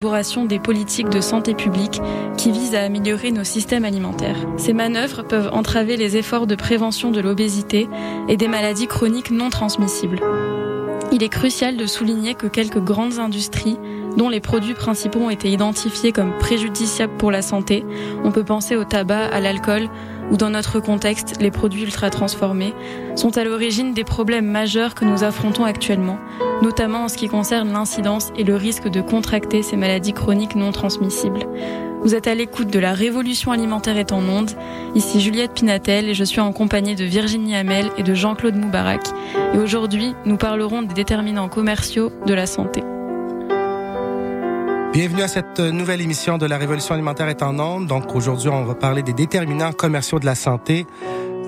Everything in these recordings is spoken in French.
des politiques de santé publique qui visent à améliorer nos systèmes alimentaires. Ces manœuvres peuvent entraver les efforts de prévention de l'obésité et des maladies chroniques non transmissibles. Il est crucial de souligner que quelques grandes industries dont les produits principaux ont été identifiés comme préjudiciables pour la santé, on peut penser au tabac, à l'alcool, ou dans notre contexte, les produits ultra transformés, sont à l'origine des problèmes majeurs que nous affrontons actuellement, notamment en ce qui concerne l'incidence et le risque de contracter ces maladies chroniques non transmissibles. Vous êtes à l'écoute de la Révolution alimentaire est en monde. Ici Juliette Pinatel et je suis en compagnie de Virginie Hamel et de Jean-Claude Moubarak. Et aujourd'hui, nous parlerons des déterminants commerciaux de la santé. Bienvenue à cette nouvelle émission de la Révolution alimentaire est en onde. Donc aujourd'hui, on va parler des déterminants commerciaux de la santé.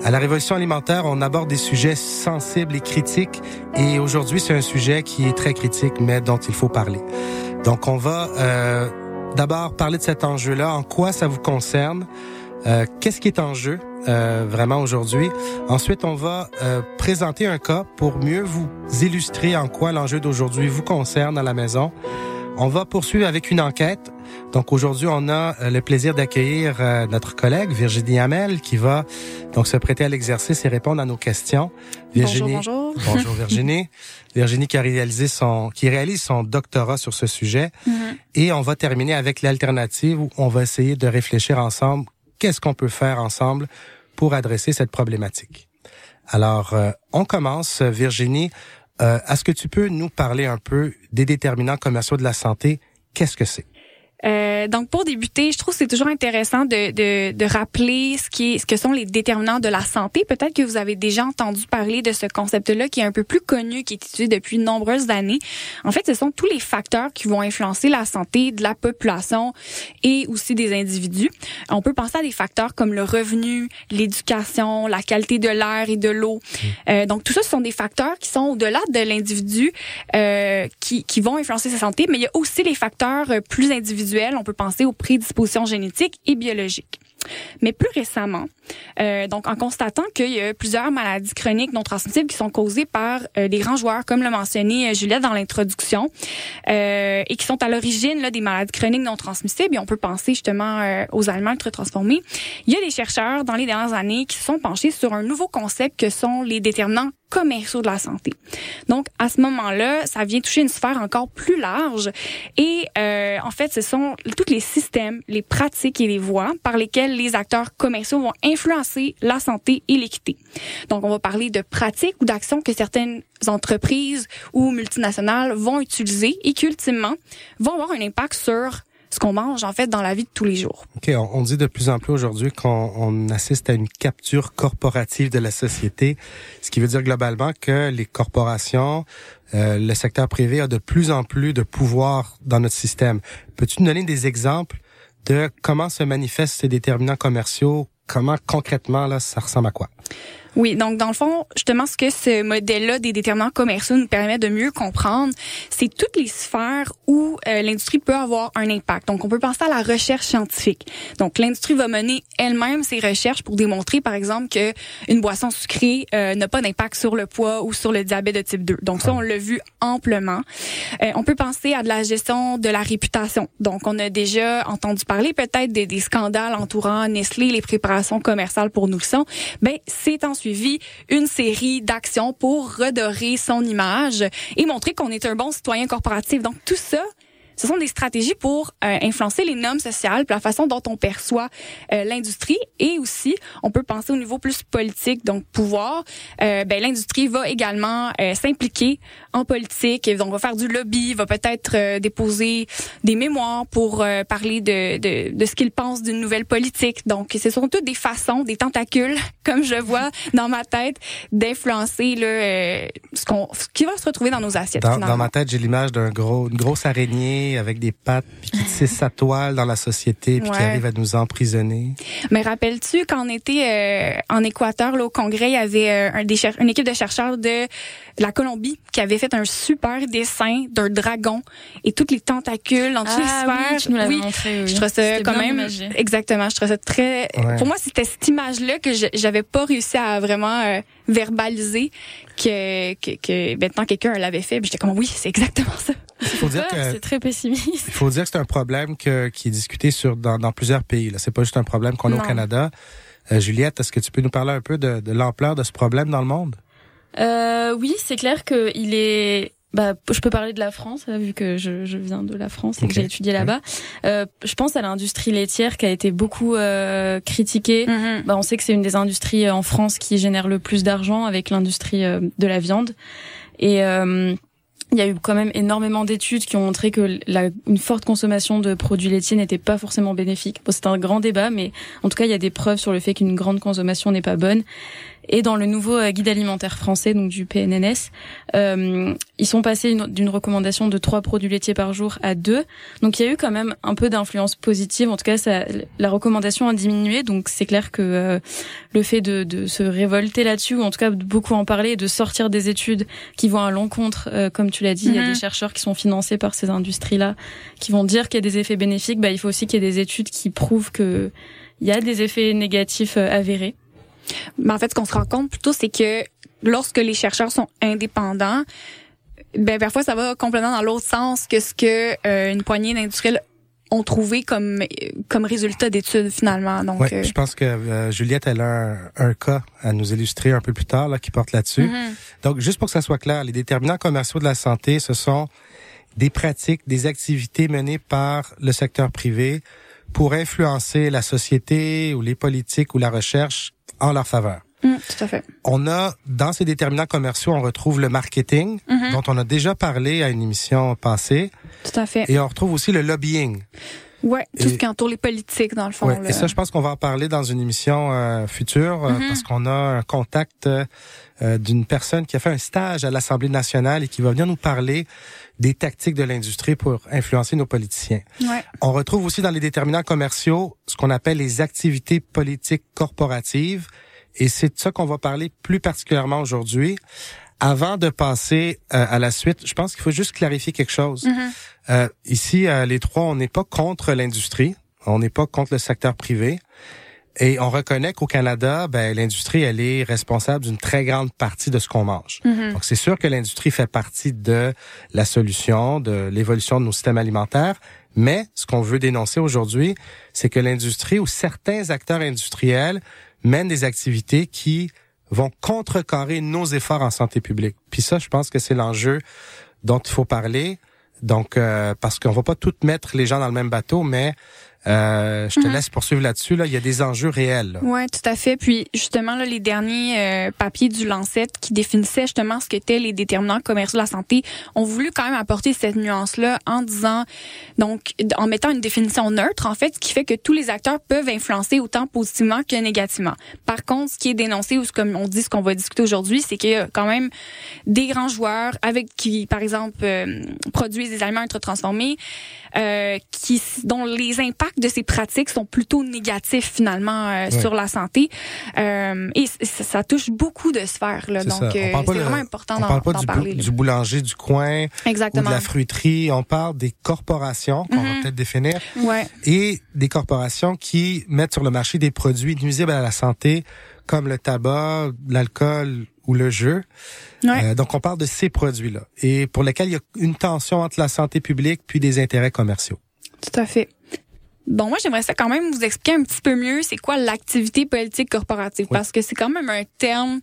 À la Révolution alimentaire, on aborde des sujets sensibles et critiques. Et aujourd'hui, c'est un sujet qui est très critique, mais dont il faut parler. Donc on va euh, d'abord parler de cet enjeu-là, en quoi ça vous concerne, euh, qu'est-ce qui est en jeu euh, vraiment aujourd'hui? Ensuite, on va euh, présenter un cas pour mieux vous illustrer en quoi l'enjeu d'aujourd'hui vous concerne à la maison. On va poursuivre avec une enquête. Donc aujourd'hui, on a euh, le plaisir d'accueillir euh, notre collègue Virginie Hamel qui va donc se prêter à l'exercice et répondre à nos questions. Virginie, bonjour, bonjour. bonjour Virginie. Virginie qui a réalisé son qui réalise son doctorat sur ce sujet. Mm-hmm. Et on va terminer avec l'alternative où on va essayer de réfléchir ensemble qu'est-ce qu'on peut faire ensemble pour adresser cette problématique? Alors, euh, on commence, Virginie. Euh, Est-ce que tu peux nous parler un peu des déterminants commerciaux de la santé? Qu'est-ce que c'est? Euh, donc pour débuter, je trouve que c'est toujours intéressant de, de, de, rappeler ce qui est, ce que sont les déterminants de la santé. Peut-être que vous avez déjà entendu parler de ce concept-là qui est un peu plus connu, qui est étudié depuis de nombreuses années. En fait, ce sont tous les facteurs qui vont influencer la santé de la population et aussi des individus. On peut penser à des facteurs comme le revenu, l'éducation, la qualité de l'air et de l'eau. Mmh. Euh, donc tout ça, ce sont des facteurs qui sont au-delà de l'individu euh, qui, qui vont influencer sa santé, mais il y a aussi les facteurs plus individuels on peut penser aux prédispositions génétiques et biologiques. Mais plus récemment, euh, donc en constatant qu'il y a plusieurs maladies chroniques non transmissibles qui sont causées par euh, des grands joueurs, comme l'a mentionné euh, Juliette dans l'introduction, et qui sont à l'origine des maladies chroniques non transmissibles, et on peut penser justement aux aliments ultra transformés. Il y a des chercheurs dans les dernières années qui se sont penchés sur un nouveau concept que sont les déterminants commerciaux de la santé. Donc, à ce moment-là, ça vient toucher une sphère encore plus large. Et euh, en fait, ce sont tous les systèmes, les pratiques et les voies par lesquelles les acteurs commerciaux vont influencer la santé et l'équité. Donc, on va parler de pratiques ou d'actions que certaines entreprises ou multinationales vont utiliser et qui, ultimement, vont avoir un impact sur ce qu'on mange en fait dans la vie de tous les jours. OK, on, dit de plus en plus aujourd'hui qu'on assiste à une capture corporative de la société, ce qui veut dire globalement que les corporations, euh, le secteur privé a de plus en plus de pouvoir dans notre système. Peux-tu nous donner des exemples de comment se manifestent ces déterminants commerciaux? Comment concrètement là ça ressemble à quoi? Oui, donc dans le fond, justement, ce que ce modèle-là des déterminants commerciaux nous permet de mieux comprendre, c'est toutes les sphères où euh, l'industrie peut avoir un impact. Donc, on peut penser à la recherche scientifique. Donc, l'industrie va mener elle-même ses recherches pour démontrer, par exemple, que une boisson sucrée euh, n'a pas d'impact sur le poids ou sur le diabète de type 2. Donc, ça, on l'a vu amplement. Euh, on peut penser à de la gestion de la réputation. Donc, on a déjà entendu parler peut-être des, scandales entourant Nestlé, les préparations commerciales pour nourrissons. Ben, c'est en suivi une série d'actions pour redorer son image et montrer qu'on est un bon citoyen corporatif. Donc tout ça, ce sont des stratégies pour euh, influencer les normes sociales, la façon dont on perçoit euh, l'industrie et aussi on peut penser au niveau plus politique, donc pouvoir. Euh, ben, l'industrie va également s'impliquer en politique, donc va faire du lobby, va peut-être déposer des mémoires pour parler de, de, de ce qu'il pense d'une nouvelle politique. Donc ce sont toutes des façons, des tentacules, comme je vois dans ma tête, d'influencer le ce qu'on ce qui va se retrouver dans nos assiettes. Dans, dans ma tête, j'ai l'image d'un gros une grosse araignée avec des pattes, puis qui tisse sa toile dans la société, puis qui arrive à nous emprisonner. Mais rappelles-tu quand on était euh, en Équateur, là, au Congrès, il y avait euh, un des une équipe de chercheurs de la Colombie qui avait fait un super dessin d'un dragon et toutes les tentacules dans toutes les ah sphères. Oui, oui. Montré, oui. Je trouve ça quand même exactement. Je trouve ça très. Pour moi, c'était cette image-là que j'avais pas réussi à vraiment euh, verbaliser que, que, que maintenant quelqu'un l'avait fait. J'étais comme oui, c'est exactement ça. Faut dire que c'est très pessimiste. Il faut dire que c'est un problème que, qui est discuté sur dans, dans plusieurs pays. Là, c'est pas juste un problème qu'on a au Canada. Euh, Juliette, est-ce que tu peux nous parler un peu de, de l'ampleur de ce problème dans le monde? Euh, Oui, c'est clair qu'il est bah, je peux parler de la France, vu que je, je viens de la France et que j'ai étudié là-bas. Euh, je pense à l'industrie laitière qui a été beaucoup euh, critiquée. Mm-hmm. Bah, on sait que c'est une des industries en France qui génère le plus d'argent avec l'industrie de la viande. Et il y a eu quand même énormément d'études qui ont montré que la, une forte consommation de produits laitiers n'était pas forcément bénéfique. Bon, c'est un grand débat, mais en tout cas, il y a des preuves sur le fait qu'une grande consommation n'est pas bonne. Et dans le nouveau euh, guide alimentaire français, donc du PNNS, euh, ils sont passés d'une recommandation de trois produits laitiers par jour à deux. Donc il y a eu quand même un peu d'influence positive. En tout cas, ça, la recommandation a diminué. Donc c'est clair que euh, le fait de, de se révolter là-dessus, ou en tout cas de beaucoup en parler, et de sortir des études qui vont à l'encontre, euh, comme tu l'as dit, il y a des mhm. chercheurs qui sont financés par ces industries-là, qui vont dire qu'il y a des effets bénéfiques. Bah, il faut aussi qu'il y ait des études qui prouvent que il y a des effets négatifs avérés. Mais en fait, ce qu'on se rend compte plutôt, c'est que lorsque les chercheurs sont indépendants, ben parfois ça va complètement dans l'autre sens que ce que euh, une poignée d'industriels ont trouvé comme comme résultat d'études finalement. Donc, ouais, euh, je pense que euh, Juliette elle a un, cas à nous illustrer un peu plus tard là qui porte là-dessus. Mm-hmm. Donc juste pour que ça soit clair, les déterminants commerciaux de la santé, ce sont des pratiques, des activités menées par le secteur privé pour influencer la société ou les politiques ou la recherche en leur faveur. Mm, tout à fait. On a, dans ces déterminants commerciaux, on retrouve le marketing, mm-hmm. dont on a déjà parlé à une émission passée. Tout à fait. Et on retrouve aussi le lobbying. Ouais, tout ce qui entoure les politiques, dans le fond. Et ça, je pense qu'on va en parler dans une émission euh, future, euh, mm-hmm. parce qu'on a un contact euh, d'une personne qui a fait un stage à l'Assemblée nationale et qui va venir nous parler des tactiques de l'industrie pour influencer nos politiciens. Ouais. On retrouve aussi dans les déterminants commerciaux ce qu'on appelle les activités politiques corporatives. Et c'est de ça qu'on va parler plus particulièrement aujourd'hui. Avant de passer euh, à la suite, je pense qu'il faut juste clarifier quelque chose. Mm-hmm. euh, ici, euh, les trois, on n'est pas contre l'industrie, on n'est pas contre le secteur privé. Et on reconnaît qu'au Canada, ben, l'industrie, elle est responsable d'une très grande partie de ce qu'on mange. Mhm. Donc, c'est sûr que l'industrie fait partie de la solution, de l'évolution de nos systèmes alimentaires. Mais ce qu'on veut dénoncer aujourd'hui, c'est que l'industrie ou certains acteurs industriels mènent des activités qui vont contrecarrer nos efforts en santé publique. Puis ça, je pense que c'est l'enjeu dont il faut parler. Donc, euh, parce qu'on va pas tout mettre les gens dans le même bateau, mais euh, je te mhm. laisse poursuivre là-dessus. Là, il y a des enjeux réels. Oui, tout à fait. Puis justement, là, les derniers euh, papiers du Lancet qui définissaient justement ce qu'étaient les déterminants commerciaux de la santé ont voulu quand même apporter cette nuance-là en disant, donc, en mettant une définition neutre, en fait, ce qui fait que tous les acteurs peuvent influencer autant positivement que négativement. Par contre, ce qui est dénoncé ou ce comme on dit, ce qu'on va discuter aujourd'hui, c'est qu'il y a quand même des grands joueurs avec qui, par exemple, euh, produisent des aliments ultra transformés, euh, qui dont les impacts de ces pratiques sont plutôt négatifs finalement euh, sur la santé. Euh, et ça, touche beaucoup de sphères. Là, donc, c'est vraiment important d'en parle pas du, parler. du boulanger du coin Exactement. ou de la fruiterie. On parle des corporations qu'on va mhm. peut-être définir ouais. et des corporations qui mettent sur le marché des produits nuisibles à la santé comme le tabac, l'alcool ou le jeu. Euh, donc, on parle de ces produits-là et pour lesquels il y a une tension entre la santé publique puis des intérêts commerciaux. Tout à fait. Bon, moi, j'aimerais ça quand même vous expliquer un petit peu mieux c'est quoi l'activité politique corporative, parce que c'est quand même un terme,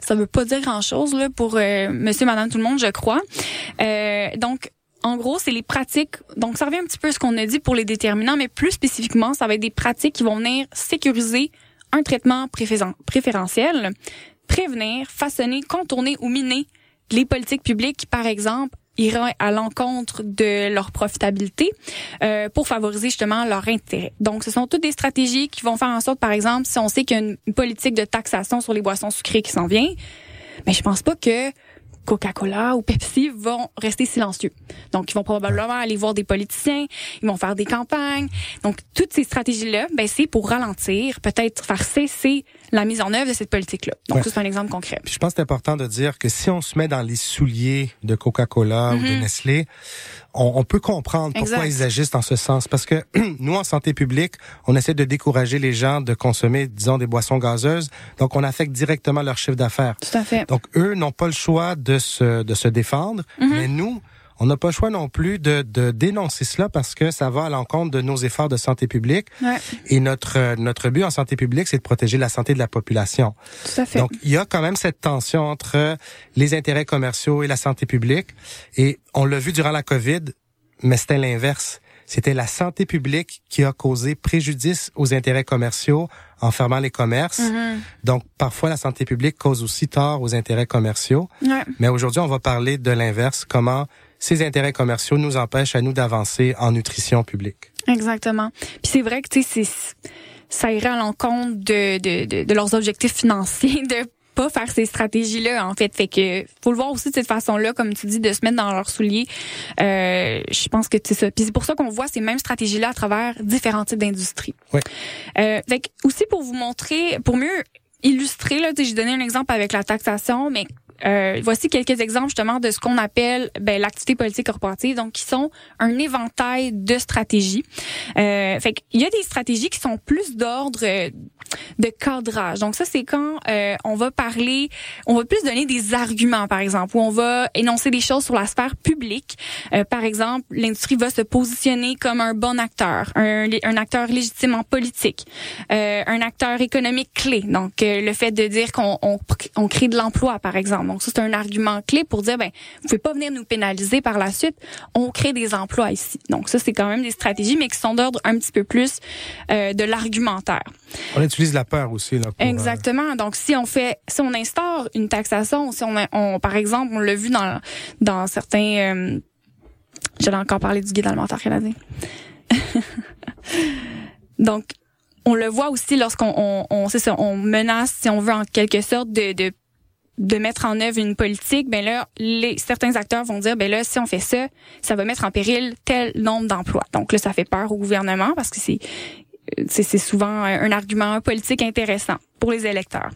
ça veut pas dire grand-chose là pour euh, monsieur, madame, tout le monde, je crois. Euh, donc, en gros, c'est les pratiques. Donc, ça revient un petit peu à ce qu'on a dit pour les déterminants, mais plus spécifiquement, ça va être des pratiques qui vont venir sécuriser un traitement préférentiel, prévenir, façonner, contourner ou miner les politiques publiques, par exemple, iraient à l'encontre de leur profitabilité euh, pour favoriser justement leur intérêt. Donc, ce sont toutes des stratégies qui vont faire en sorte, par exemple, si on sait qu'il y a une politique de taxation sur les boissons sucrées qui s'en vient, mais je pense pas que Coca-Cola ou Pepsi vont rester silencieux. Donc, ils vont probablement aller voir des politiciens, ils vont faire des campagnes. Donc, toutes ces stratégies-là, ben, c'est pour ralentir, peut-être faire cesser la mise en œuvre de cette politique-là. Donc, c'est un exemple concret. je pense que c'est important de dire que si on se met dans les souliers de Coca-Cola ou de mm-hmm. Nestlé, on, peut comprendre pourquoi ils agissent dans ce sens. Parce que nous, en santé publique, on essaie de décourager les gens de consommer, disons, des boissons gazeuses. Donc, on affecte directement leur chiffre d'affaires. Tout à fait. Donc, eux n'ont pas le choix de se, de se défendre. Mm-hmm. Mais nous, on n'a pas le choix non plus de, de, dénoncer cela parce que ça va à l'encontre de nos efforts de santé publique. Ouais. Et notre notre but en santé publique, c'est de protéger la santé de la population. Tout à fait. Donc, il y a quand même cette tension entre les intérêts commerciaux et la santé publique. Et on l'a vu durant la COVID, mais c'était l'inverse. C'était la santé publique qui a causé préjudice aux intérêts commerciaux en fermant les commerces. Mhm. Donc, parfois, la santé publique cause aussi tort aux intérêts commerciaux. Ouais. Mais aujourd'hui, on va parler de l'inverse, comment ces intérêts commerciaux nous empêchent à nous d'avancer en nutrition publique. Exactement. Puis c'est vrai que tu sais, ça irait à l'encontre de, de, de, de leurs objectifs financiers de pas faire ces stratégies-là, en fait. Fait que faut le voir aussi de cette façon-là, comme tu dis, de se mettre dans leurs souliers. Euh, je pense que c'est ça. Puis c'est pour ça qu'on voit ces mêmes stratégies-là à travers différents types d'industries. Oui. Euh, fait que aussi pour vous montrer, pour mieux illustrer, là, j'ai donné un exemple avec la taxation, mais euh, voici quelques exemples justement de ce qu'on appelle ben, l'activité politique corporative, donc qui sont un éventail de stratégies. Euh, fait qu'il y a des stratégies qui sont plus d'ordre euh, de cadrage. Donc ça, c'est quand euh, on va parler, on va plus donner des arguments, par exemple, où on va énoncer des choses sur la sphère publique. Euh, par exemple, l'industrie va se positionner comme un bon acteur, un, un acteur légitime en politique, euh, un acteur économique clé. Donc euh, le fait de dire qu'on on, on crée de l'emploi, par exemple. Donc ça, c'est un argument clé pour dire, ben, vous pouvez pas venir nous pénaliser par la suite. On crée des emplois ici. Donc ça, c'est quand même des stratégies, mais qui sont d'ordre un petit peu plus euh, de l'argumentaire. On utilise la peur aussi. Là, pour, euh, Exactement. Donc, si on fait, si on instaure une taxation, si on, on par exemple, on l'a vu dans dans certains, euh, j'allais encore parler du guide alimentaire canadien. Donc, on le voit aussi lorsqu'on, on, on, ça, on menace, si on veut, en quelque sorte, de, de de mettre en œuvre une politique, ben là, certains acteurs vont dire, ben là, si on fait ça, ça va mettre en péril tel nombre d'emplois. Donc là, ça fait peur au gouvernement parce que c'est c'est souvent un argument politique intéressant pour les électeurs.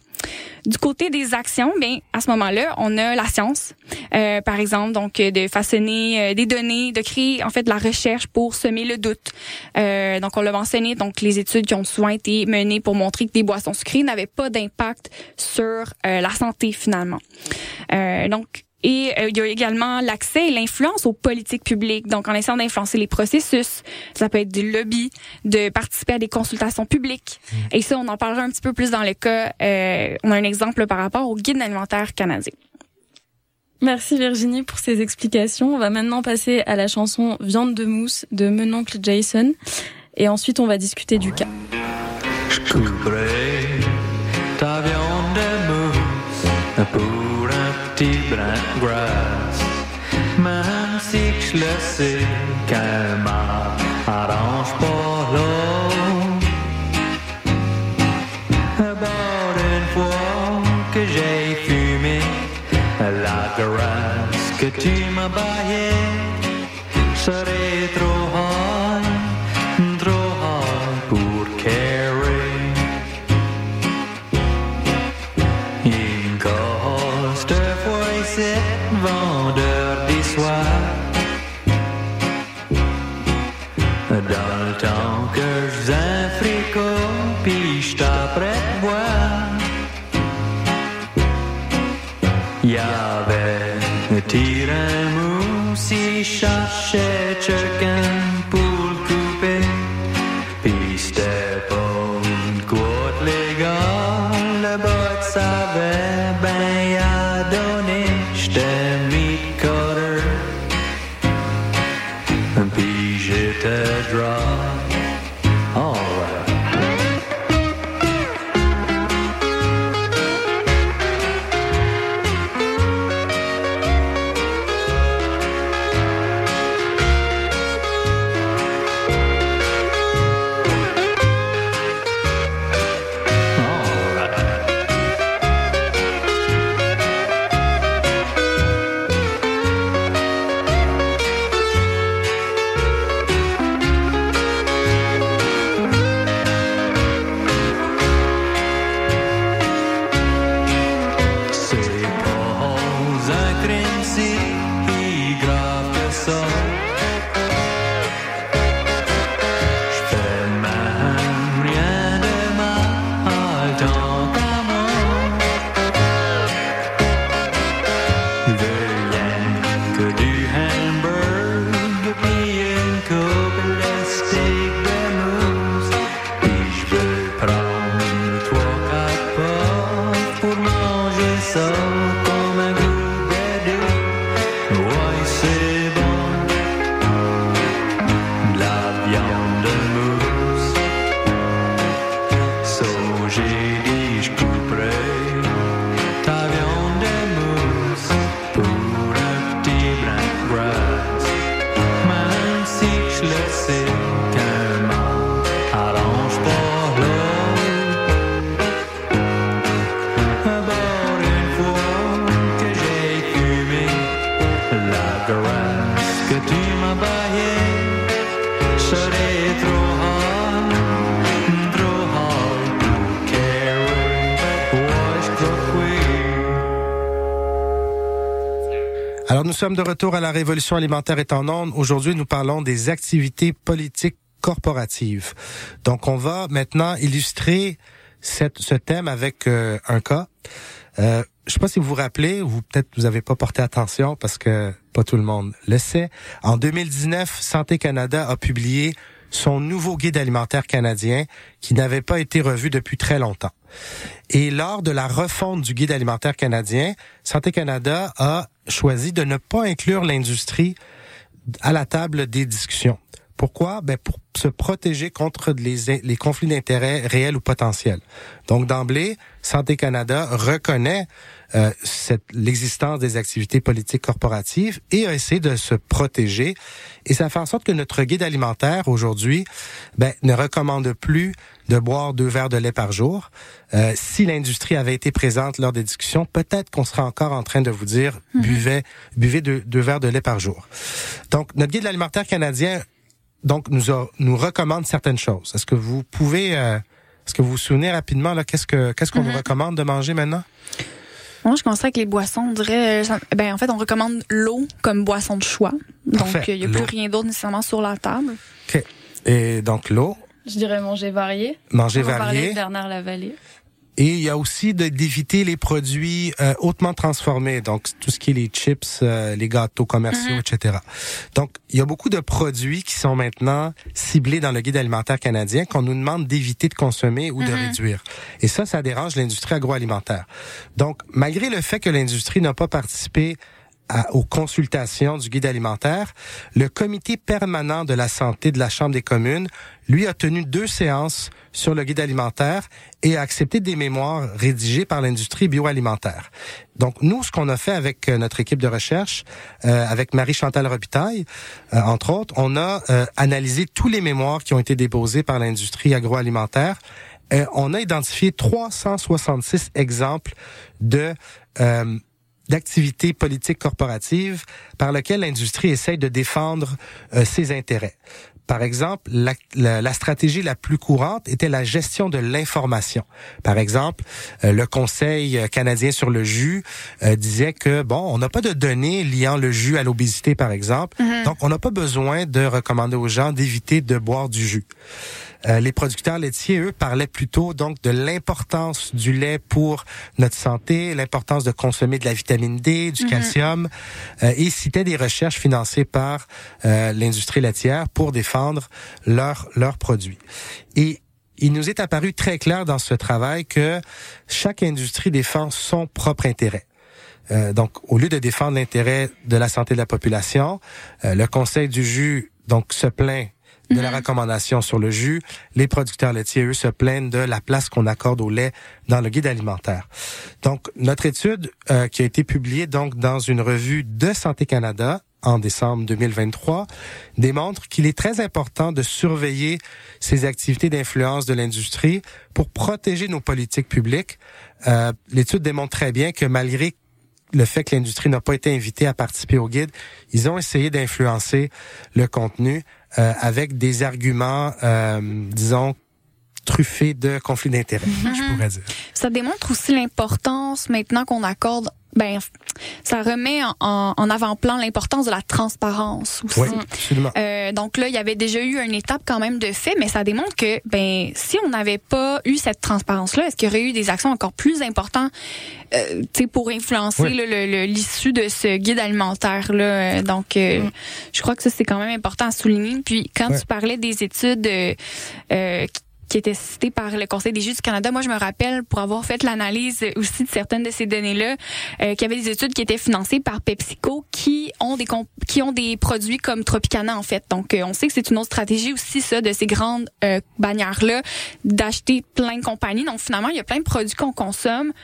Du côté des actions, bien à ce moment-là, on a la science, euh, par exemple, donc de façonner euh, des données, de créer en fait de la recherche pour semer le doute. Euh, donc on l'a mentionné, donc les études qui ont souvent été menées pour montrer que des boissons sucrées n'avaient pas d'impact sur euh, la santé finalement. Euh, donc et euh, il y a également l'accès et l'influence aux politiques publiques. Donc, en essayant d'influencer les processus, ça peut être des lobbies, de participer à des consultations publiques. Et ça, on en parlera un petit peu plus dans le cas. Euh, on a un exemple par rapport au guide alimentaire canadien. Merci Virginie pour ces explications. On va maintenant passer à la chanson Viande de mousse de Menoncle Jason. Et ensuite, on va discuter du cas. Je couperai ta viande grâce. Même si je le sais qu'elle m'arrange pas l'eau. About une fois que j'ai fumé la grâce que tu m'as baillée, como me sommes de retour à la révolution alimentaire est en onde. Aujourd'hui, nous parlons des activités politiques corporatives. Donc on va maintenant illustrer ce thème avec euh, un cas. Euh, je sais pas si vous vous rappelez, ou peut-être vous avez pas porté attention parce que pas tout le monde le sait. En 2019, Santé Canada a publié son nouveau guide alimentaire canadien qui n'avait pas été revu depuis très longtemps. Et lors de la refonte du guide alimentaire canadien, Santé Canada a choisi de ne pas inclure l'industrie à la table des discussions. Pourquoi? Ben pour se protéger contre les, les conflits d'intérêts réels ou potentiels. Donc d'emblée, Santé Canada reconnaît euh, l'existence des activités politiques corporatives et a essayé de se protéger. Et ça fait en sorte que notre guide alimentaire aujourd'hui ben, ne recommande plus de boire deux verres de lait par jour. Euh, si l'industrie avait été présente lors des discussions, peut-être qu'on serait encore en train de vous dire mhm. buvez, buvez deux, deux verres de lait par jour. Donc notre guide alimentaire canadien donc nous nous recommande certaines choses. Est-ce que vous pouvez euh, est-ce que vous vous souvenez rapidement là qu'est-ce que qu'est-ce qu'on vous mhm. recommande de manger maintenant? Moi, je commencerais avec les boissons. On dirait, euh, ben en fait, on recommande l'eau comme boisson de choix. Donc il n'y a plus rien d'autre nécessairement sur la table. Ok. Et donc l'eau? Je dirais manger varié. Manger varié. On parlait de Bernard Lavallée. Et il y a aussi d'éviter les produits euh, hautement transformés, donc tout ce qui est les chips, euh, les gâteaux commerciaux, mm-hmm. etc. Donc, il y a beaucoup de produits qui sont maintenant ciblés dans le guide alimentaire canadien qu'on nous demande d'éviter de consommer ou de mm-hmm. réduire. Et ça, ça dérange l'industrie agroalimentaire. Donc, malgré le fait que l'industrie n'a pas participé aux consultations du guide alimentaire, le comité permanent de la santé de la Chambre des communes, lui, a tenu deux séances sur le guide alimentaire et a accepté des mémoires rédigées par l'industrie bioalimentaire. Donc, nous, ce qu'on a fait avec euh, notre équipe de recherche, euh, avec Marie-Chantal Robitaille, euh, entre autres, on a analysé tous les mémoires qui ont été déposés par l'industrie agroalimentaire. on a identifié 366 exemples de d'activités politiques corporatives par lesquelles l'industrie essaye de défendre euh, ses intérêts. Par exemple, la, la, stratégie la plus courante était la gestion de l'information. Par exemple, euh, le Conseil canadien sur le jus euh, disait que bon, on n'a pas de données liant le jus à l'obésité, par exemple, mm-hmm. donc on n'a pas besoin de recommander aux gens d'éviter de boire du jus. Euh, les producteurs laitiers, eux, parlaient plutôt donc de l'importance du lait pour notre santé, l'importance de consommer de la vitamine D, du mhm. calcium, euh, et citaient des recherches financées par euh, l'industrie laitière pour défendre leurs leurs produits. Et il nous est apparu très clair dans ce travail que chaque industrie défend son propre intérêt. donc, au lieu de défendre l'intérêt de la santé de la population, le Conseil du jus donc se plaint de la recommandation sur le jus. Les producteurs laitiers, eux, se plaignent de la place qu'on accorde au lait dans le guide alimentaire. Donc, notre étude euh, qui a été publiée donc dans une revue de Santé Canada en décembre 2023 démontre qu'il est très important de surveiller ces activités d'influence de l'industrie pour protéger nos politiques publiques. Euh, L'étude démontre très bien que malgré le fait que l'industrie n'a pas été invitée à participer au guide, ils ont essayé d'influencer le contenu avec des arguments, euh, disons, truffés de conflits d'intérêts, je mhm. pourrais dire. Ça démontre aussi l'importance maintenant qu'on accorde ben ça remet en, en avant-plan l'importance de la transparence aussi. Oui, absolument. Euh, donc là, il y avait déjà eu une étape quand même de fait, mais ça démontre que ben si on n'avait pas eu cette transparence-là, est-ce qu'il y aurait eu des actions encore plus importantes euh, pour influencer l'issue de ce guide alimentaire là Donc, euh, je crois que ça c'est quand même important à souligner. Puis quand tu parlais des études euh, qui était cité par le Conseil des juges du Canada. Moi, je me rappelle, pour avoir fait l'analyse aussi de certaines de ces données-là, euh, qu'il y avait des études qui étaient financées par PepsiCo qui ont des qui ont des produits comme Tropicana en fait. Donc, euh, on sait que c'est une autre stratégie aussi ça de ces grandes euh, bannières-là d'acheter plein de compagnies. Donc, finalement, il y a plein de produits qu'on consomme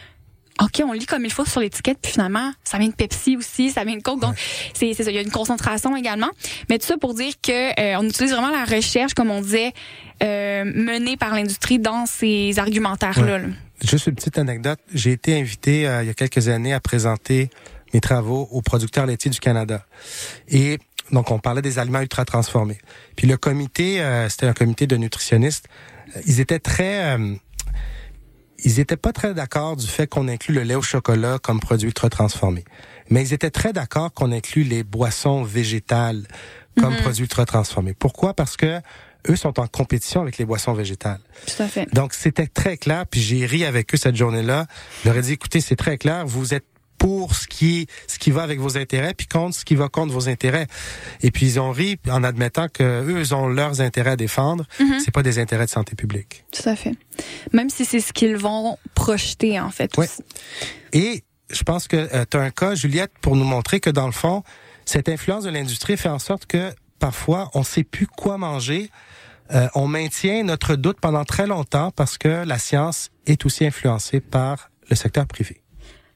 OK, on lit comme il faut sur l'étiquette, puis finalement, ça vient de Pepsi aussi, ça vient de Coke. Donc, c'est ça. Il y a une concentration également. Mais tout ça pour dire que euh, on utilise vraiment la recherche, comme on disait, euh, menée par l'industrie dans ces argumentaires-là. Juste une petite anecdote. J'ai été invité euh, il y a quelques années à présenter mes travaux aux producteurs laitiers du Canada. Et donc, on parlait des aliments ultra transformés. Puis le comité, euh, c'était un comité de nutritionnistes, ils étaient très ils étaient pas très d'accord du fait qu'on inclut le lait au chocolat comme produit ultra transformé. mais ils étaient très d'accord qu'on inclut les boissons végétales comme Mhm. produits ultra transformés. Pourquoi? Parce que eux sont en compétition avec les boissons végétales. Tout à fait. Donc, c'était très clair, puis j'ai ri avec eux cette journée-là. Je leur ai dit, écoutez, c'est très clair, vous êtes pour ce qui ce qui va avec vos intérêts, puis contre ce qui va contre vos intérêts. Et puis ils ont ri en admettant que eux ils ont leurs intérêts à défendre. Mhm. C'est pas des intérêts de santé publique. Tout à fait. Même si c'est ce qu'ils vont projeter, en fait. Ouais. Et je pense que tu as un cas, Juliette, pour nous montrer que dans le fond, cette influence de l'industrie fait en sorte que parfois on sait plus quoi manger. Euh, on maintient notre doute pendant très longtemps parce que la science est aussi influencée par le secteur privé.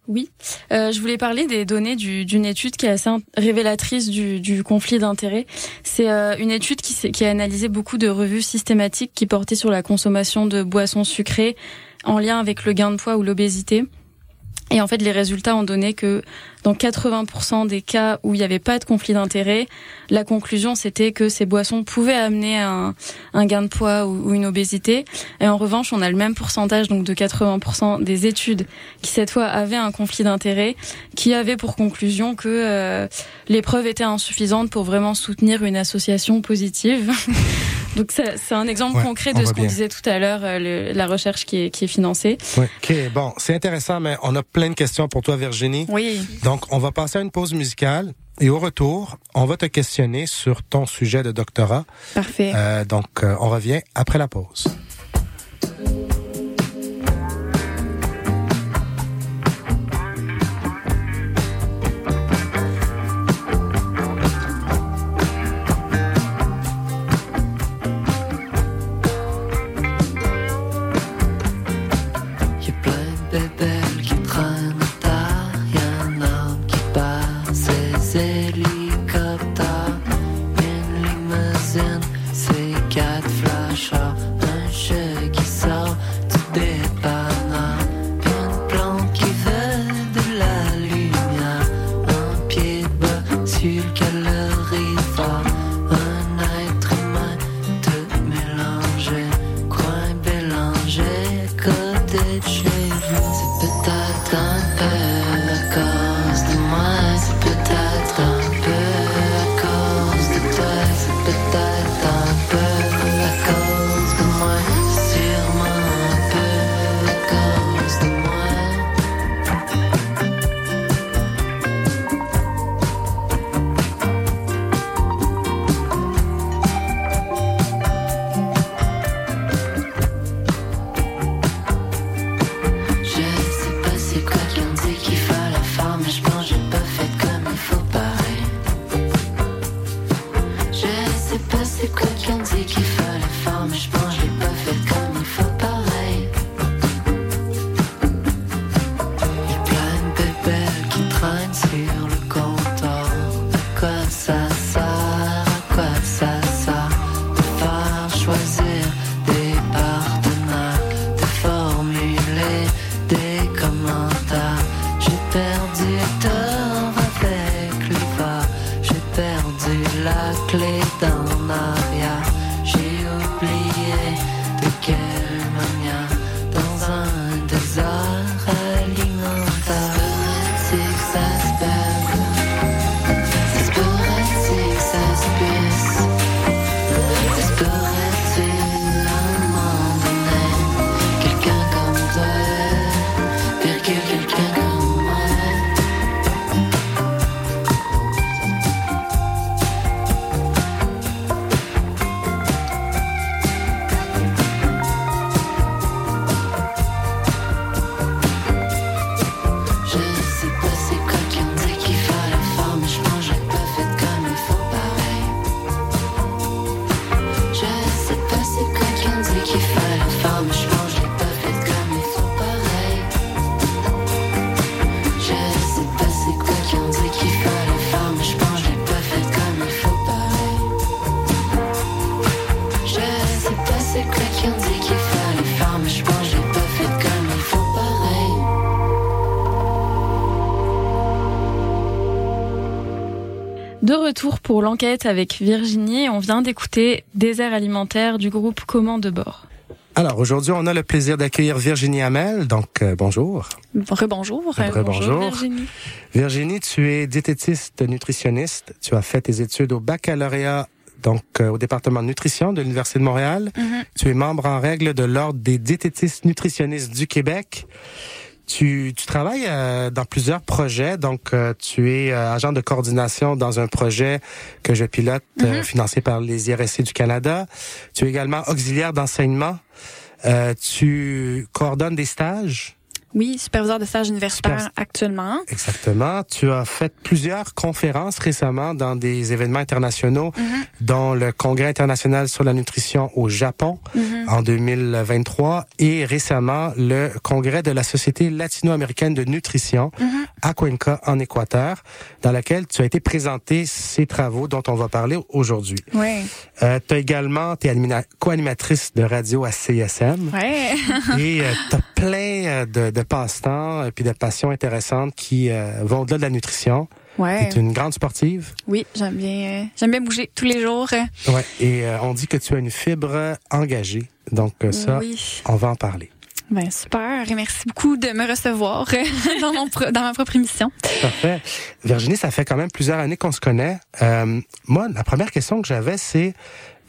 Oui, Euh, je voulais parler des données du- d'une étude qui est assez révélatrice du, du conflit d'intérêts. C'est euh, une étude qui, qui a analysé beaucoup de revues systématiques qui portaient sur la consommation de boissons sucrées en lien avec le gain de poids ou l'obésité. Et en fait, les résultats ont donné que dans 80% des cas où il n'y avait pas de conflit d'intérêts, la conclusion c'était que ces boissons pouvaient amener un, un gain de poids ou, une obésité. Et en revanche, on a le même pourcentage, donc de 80% des études qui cette fois avaient un conflit d'intérêts, qui avaient pour conclusion que euh, les preuves étaient insuffisantes pour vraiment soutenir une association positive. donc c'est un exemple Ouais, concret on de ce qu'on disait tout à l'heure, euh, la recherche qui est, qui est financée. Ouais. OK, bon, c'est intéressant, mais on a plein de questions pour toi, Virginie. Oui. Donc, on va passer à une pause musicale. Et au retour, on va te questionner sur ton sujet de doctorat. Parfait. Euh, donc, euh, on revient après la pause. L'enquête avec Virginie, on vient d'écouter Désert alimentaire du groupe Comment de bord. Alors, aujourd'hui, on a le plaisir d'accueillir Virginie Hamel. Donc, euh, bonjour. Rebonjour. Rebonjour. Virginie. Virginie, tu es diététiste nutritionniste. Tu as fait tes études au baccalauréat donc euh, au département de nutrition de l'Université de Montréal. Mhm. Tu es membre en règle de l'Ordre des diététistes nutritionnistes du Québec. Tu, tu travailles euh, dans plusieurs projets, donc euh, tu es euh, agent de coordination dans un projet que je pilote euh, Mhm. financé par les IRSC du Canada. Tu es également auxiliaire d'enseignement. Euh, tu coordonnes des stages. Oui, superviseur de stage universitaire Super- actuellement. Exactement. Tu as fait plusieurs conférences récemment dans des événements internationaux, Mhm. dont le Congrès international sur la nutrition au Japon Mhm. en 2023 et récemment le Congrès de la Société latino-américaine de nutrition Mhm. à Cuenca en Équateur, dans laquelle tu as été présenté ces travaux dont on va parler aujourd'hui. Ouais. Euh, tu as également, tu es co-animatrice de radio à CSM Ouais. et tu as plein euh, de, de passe-temps et puis de passions intéressantes qui euh, vont au-delà de la nutrition. Ouais. Tu es une grande sportive. Oui, j'aime bien, euh, j'aime bien bouger tous les jours. Ouais. Et euh, on dit que tu as une fibre engagée. Donc euh, ça, Oui. on va en parler. Ben super. Et merci beaucoup de me recevoir dans mon pro- dans ma propre émission. Parfait. Virginie, ça fait quand même plusieurs années qu'on se connaît. Moi, la première question que j'avais, c'est,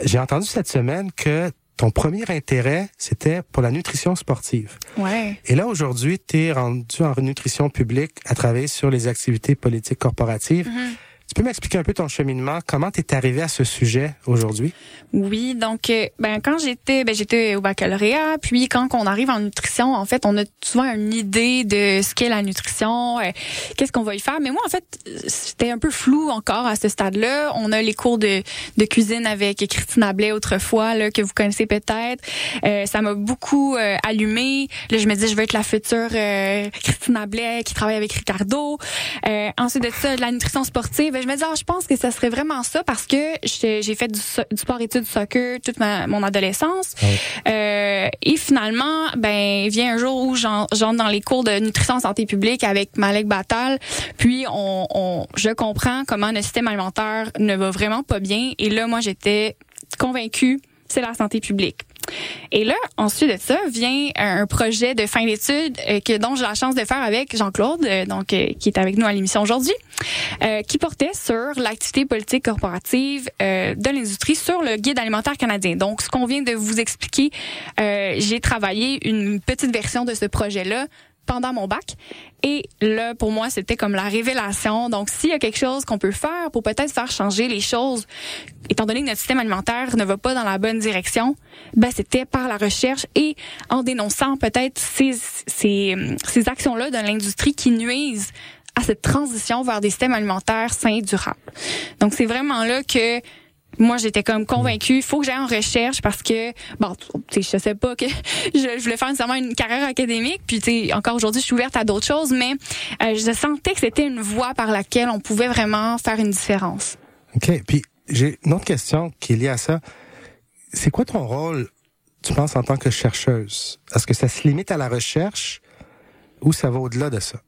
j'ai entendu cette semaine que ton premier intérêt, c'était pour la nutrition sportive. Ouais. Et là, aujourd'hui, tu es rendu en nutrition publique à travailler sur les activités politiques corporatives. Mhm. Tu peux m'expliquer un peu ton cheminement? Comment tu es arrivé à ce sujet aujourd'hui? Oui, donc euh, ben quand j'étais ben j'étais au baccalauréat, puis quand on arrive en nutrition, en fait, on a souvent une idée de ce qu'est la nutrition, euh, qu'est-ce qu'on va y faire. Mais moi, en fait, c'était un peu flou encore à ce stade-là. On a les cours de, de cuisine avec Christine Ablais autrefois, là, que vous connaissez peut-être. Euh, ça m'a beaucoup euh, allumé. Là, je me dis, je veux être la future Christine Ablais qui travaille avec Ricardo. Ensuite de ça, la nutrition sportive. Je me dis, ah, je pense que ça serait vraiment ça parce que j'ai fait du, du sport études soccer toute ma, mon adolescence. Ouais. Euh, et finalement, ben vient un jour où j'en- j'entre dans les cours de nutrition santé publique avec Malek Batal. Puis on, on, je comprends comment notre système alimentaire ne va vraiment pas bien. Et là, moi, j'étais convaincue, c'est la santé publique. Et là, ensuite de ça, vient un projet de fin d'études euh, que dont j'ai la chance de faire avec Jean-Claude, euh, donc euh, qui est avec nous à l'émission aujourd'hui, euh, qui portait sur l'activité politique corporative euh, de l'industrie sur le guide alimentaire canadien. Donc, ce qu'on vient de vous expliquer, euh, j'ai travaillé une petite version de ce projet-là pendant mon bac. Et là, pour moi, c'était comme la révélation. Donc, s'il y a quelque chose qu'on peut faire pour peut-être faire changer les choses, étant donné que notre système alimentaire ne va pas dans la bonne direction, ben c'était par la recherche et en dénonçant peut-être ces, ces, ces actions-là de l'industrie qui nuisent à cette transition vers des systèmes alimentaires sains et durables. Donc, c'est vraiment là que moi j'étais comme convaincue, il faut que j'aille en recherche parce que bon, tu sais, je sais pas que je, voulais faire nécessairement une carrière académique, puis tu sais, encore aujourd'hui je suis ouverte à d'autres choses, mais euh, je sentais que c'était une voie par laquelle on pouvait vraiment faire une différence. OK. Puis, j'ai une autre question qui est liée à ça. C'est quoi ton rôle, tu penses, en tant que chercheuse? Est-ce que ça se limite à la recherche ou ça va au-delà de ça?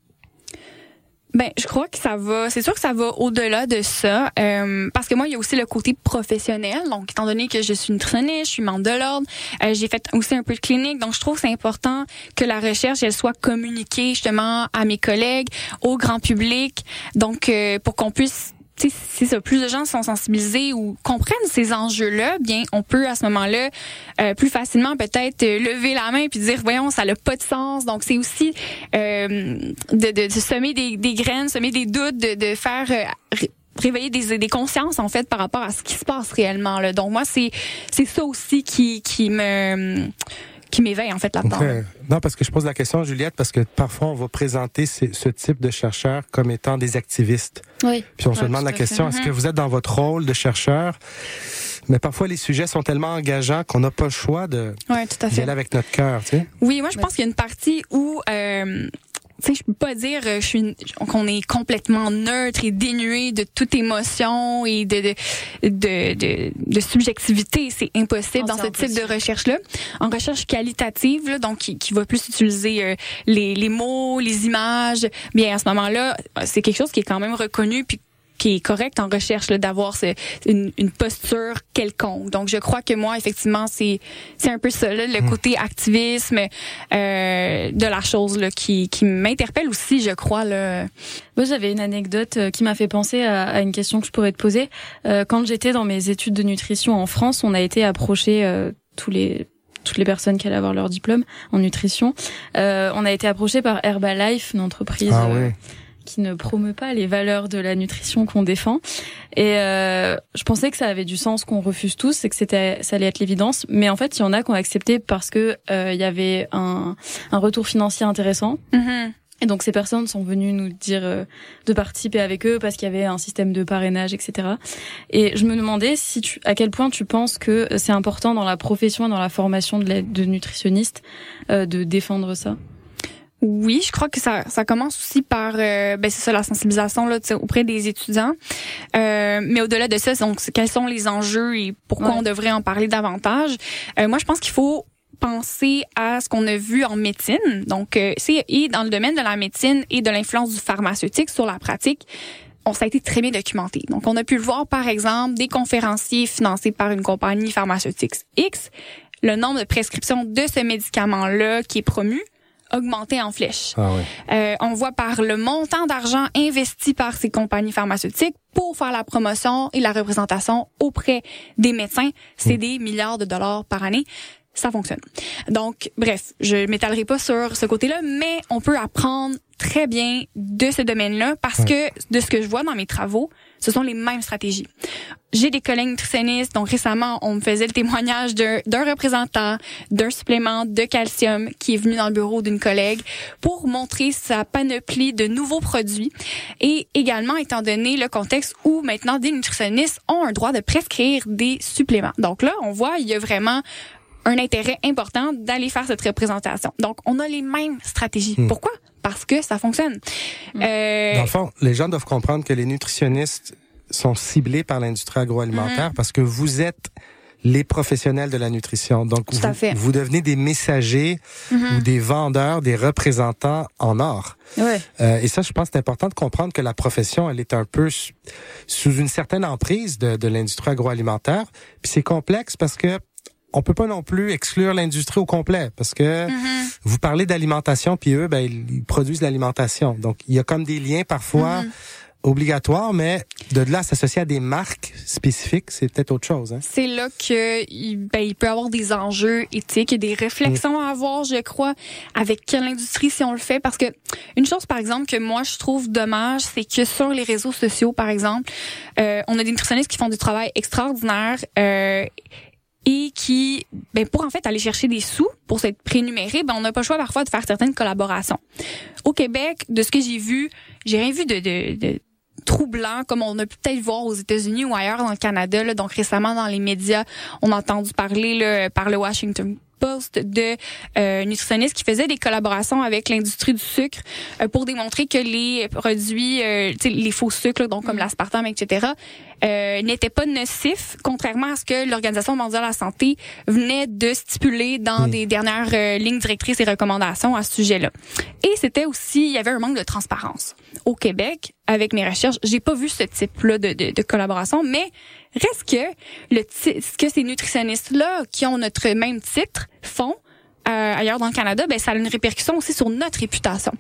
Ben, je crois que ça va. C'est sûr que ça va au-delà de ça, euh, parce que moi, il y a aussi le côté professionnel. Donc, étant donné que je suis nutritionniste, je suis membre de l'ordre, euh, j'ai fait aussi un peu de clinique. Donc, je trouve que c'est important que la recherche elle soit communiquée justement à mes collègues, au grand public. Donc, euh, pour qu'on puisse si ça, plus de gens sont sensibilisés ou comprennent ces enjeux-là, bien, on peut à ce moment-là euh, plus facilement peut-être euh, lever la main puis dire, voyons, ça n'a pas de sens. Donc, c'est aussi euh, de, de, de semer des, des graines, semer des doutes, de, de faire euh, ré- réveiller des, des consciences en fait par rapport à ce qui se passe réellement. Là. Donc, moi, c'est c'est ça aussi qui qui me qui m'éveille en fait là-dedans. Non, parce que je pose la question, Juliette, parce que parfois on va présenter ce, ce type de chercheurs comme étant des activistes. Oui. Puis on se demande la question, est-ce Mhm. que vous êtes dans votre rôle de chercheur? Mais parfois les sujets sont tellement engageants qu'on n'a pas le choix de Ouais, tout à d'y fait. aller avec notre cœur, tu sais. Oui, moi je pense qu'il y a une partie où euh, tu sais, je peux pas dire euh, je suis qu'on est complètement neutre et dénué de toute émotion et de de de, de, de subjectivité. C'est impossible dans ce type de recherche-là. En recherche qualitative, là, donc qui, qui va plus utiliser euh, les, les mots, les images, bien à ce moment-là, euh, c'est quelque chose qui est quand même reconnu puis qui est correct en recherche d'avoir une, une, posture quelconque. Donc je crois que moi effectivement c'est c'est un peu ça là, le hmm. côté activisme euh, de la chose là, qui qui m'interpelle aussi je crois là. Moi j'avais une anecdote euh, qui m'a fait penser à, à, une question que je pourrais te poser. Euh, quand j'étais dans mes études de nutrition en France, on a été approché euh, tous les toutes les personnes qui allaient avoir leur diplôme en nutrition. Euh, on a été approché par Herbalife, une entreprise ah, ouais qui ne promeut pas les valeurs de la nutrition qu'on défend. Et euh, je pensais que ça avait du sens qu'on refuse tous et que c'était ça allait être l'évidence. Mais en fait, il y en a qui ont accepté parce que euh, il y avait un, un retour financier intéressant. Mm-hmm. Et donc ces personnes sont venues nous dire euh, de participer avec eux parce qu'il y avait un système de parrainage, etc. Et je me demandais si tu, à quel point tu penses que c'est important dans la profession et dans la formation de, de nutritionniste euh, de défendre ça? Oui, je crois que ça, ça commence aussi par euh, ben c'est ça la sensibilisation là auprès des étudiants. Euh, mais au-delà de ça, donc quels sont les enjeux et pourquoi on devrait en parler davantage? Euh, Moi, je pense qu'il faut penser à ce qu'on a vu en médecine. Donc, c'est et dans le domaine de la médecine et de l'influence du pharmaceutique sur la pratique. On, ça a été très bien documenté. Donc, on a pu le voir, par exemple, des conférenciers financés par une compagnie pharmaceutique X, le nombre de prescriptions de ce médicament-là qui est promu augmenter en flèche. Ah euh, on voit par le montant d'argent investi par ces compagnies pharmaceutiques pour faire la promotion et la représentation auprès des médecins, c'est hmm. des milliards de dollars par année. Ça fonctionne. Donc, bref, je m'étalerai pas sur ce côté-là, mais on peut apprendre très bien de ce domaine-là parce que de ce que je vois dans mes travaux, ce sont les mêmes stratégies. J'ai des collègues nutritionnistes, donc récemment, on me faisait le témoignage d'un représentant d'un supplément de calcium qui est venu dans le bureau d'une collègue pour montrer sa panoplie de nouveaux produits et également étant donné le contexte où maintenant des nutritionnistes ont un droit de prescrire des suppléments. Donc là, on voit, il y a vraiment un intérêt important d'aller faire cette représentation. Donc, on a les mêmes stratégies. Hmm. Pourquoi? Parce que ça fonctionne. Hmm. Euh... Dans le fond, les gens doivent comprendre que les nutritionnistes sont ciblés par l'industrie agroalimentaire hmm. parce que vous êtes les professionnels de la nutrition. Donc, vous, vous, devenez des messagers ou des vendeurs, des représentants en or. Ouais. Euh, et ça, je pense, c'est important de comprendre que la profession, elle est un peu sous une certaine emprise de, de l'industrie agroalimentaire. Puis c'est complexe parce que on peut pas non plus exclure l'industrie au complet parce que mm-hmm. vous parlez d'alimentation puis eux ben ils produisent l'alimentation. Donc il y a comme des liens parfois mm-hmm. obligatoires mais de là s'associer à des marques spécifiques, c'est peut-être autre chose hein? C'est là que ben, il peut avoir des enjeux éthiques et des réflexions à avoir, je crois, avec quelle industrie si on le fait parce que une chose par exemple que moi je trouve dommage, c'est que sur les réseaux sociaux par exemple, euh, on a des nutritionnistes qui font du travail extraordinaire euh, et qui, ben, pour en fait aller chercher des sous pour s'être prénuméré, ben, on n'a pas le choix parfois de faire certaines collaborations. Au Québec, de ce que j'ai vu, j'ai rien vu de, de, de troublant comme on a pu peut-être voir aux États-Unis ou ailleurs dans le Canada. Là. Donc récemment dans les médias, on a entendu parler là, par le Washington de euh, nutritionnistes qui faisaient des collaborations avec l'industrie du sucre euh, pour démontrer que les produits, euh, les faux sucres, donc comme mm. l'aspartame, etc., euh, n'étaient pas nocifs, contrairement à ce que l'Organisation mondiale de la santé venait de stipuler dans mm. des dernières euh, lignes directrices et recommandations à ce sujet-là. Et c'était aussi, il y avait un manque de transparence. Au Québec, avec mes recherches, j'ai pas vu ce type-là de, de, de collaboration, mais Reste que le ce que ces nutritionnistes-là, qui ont notre même titre, font, euh, ailleurs dans le Canada, ben ça a une répercussion aussi sur notre réputation.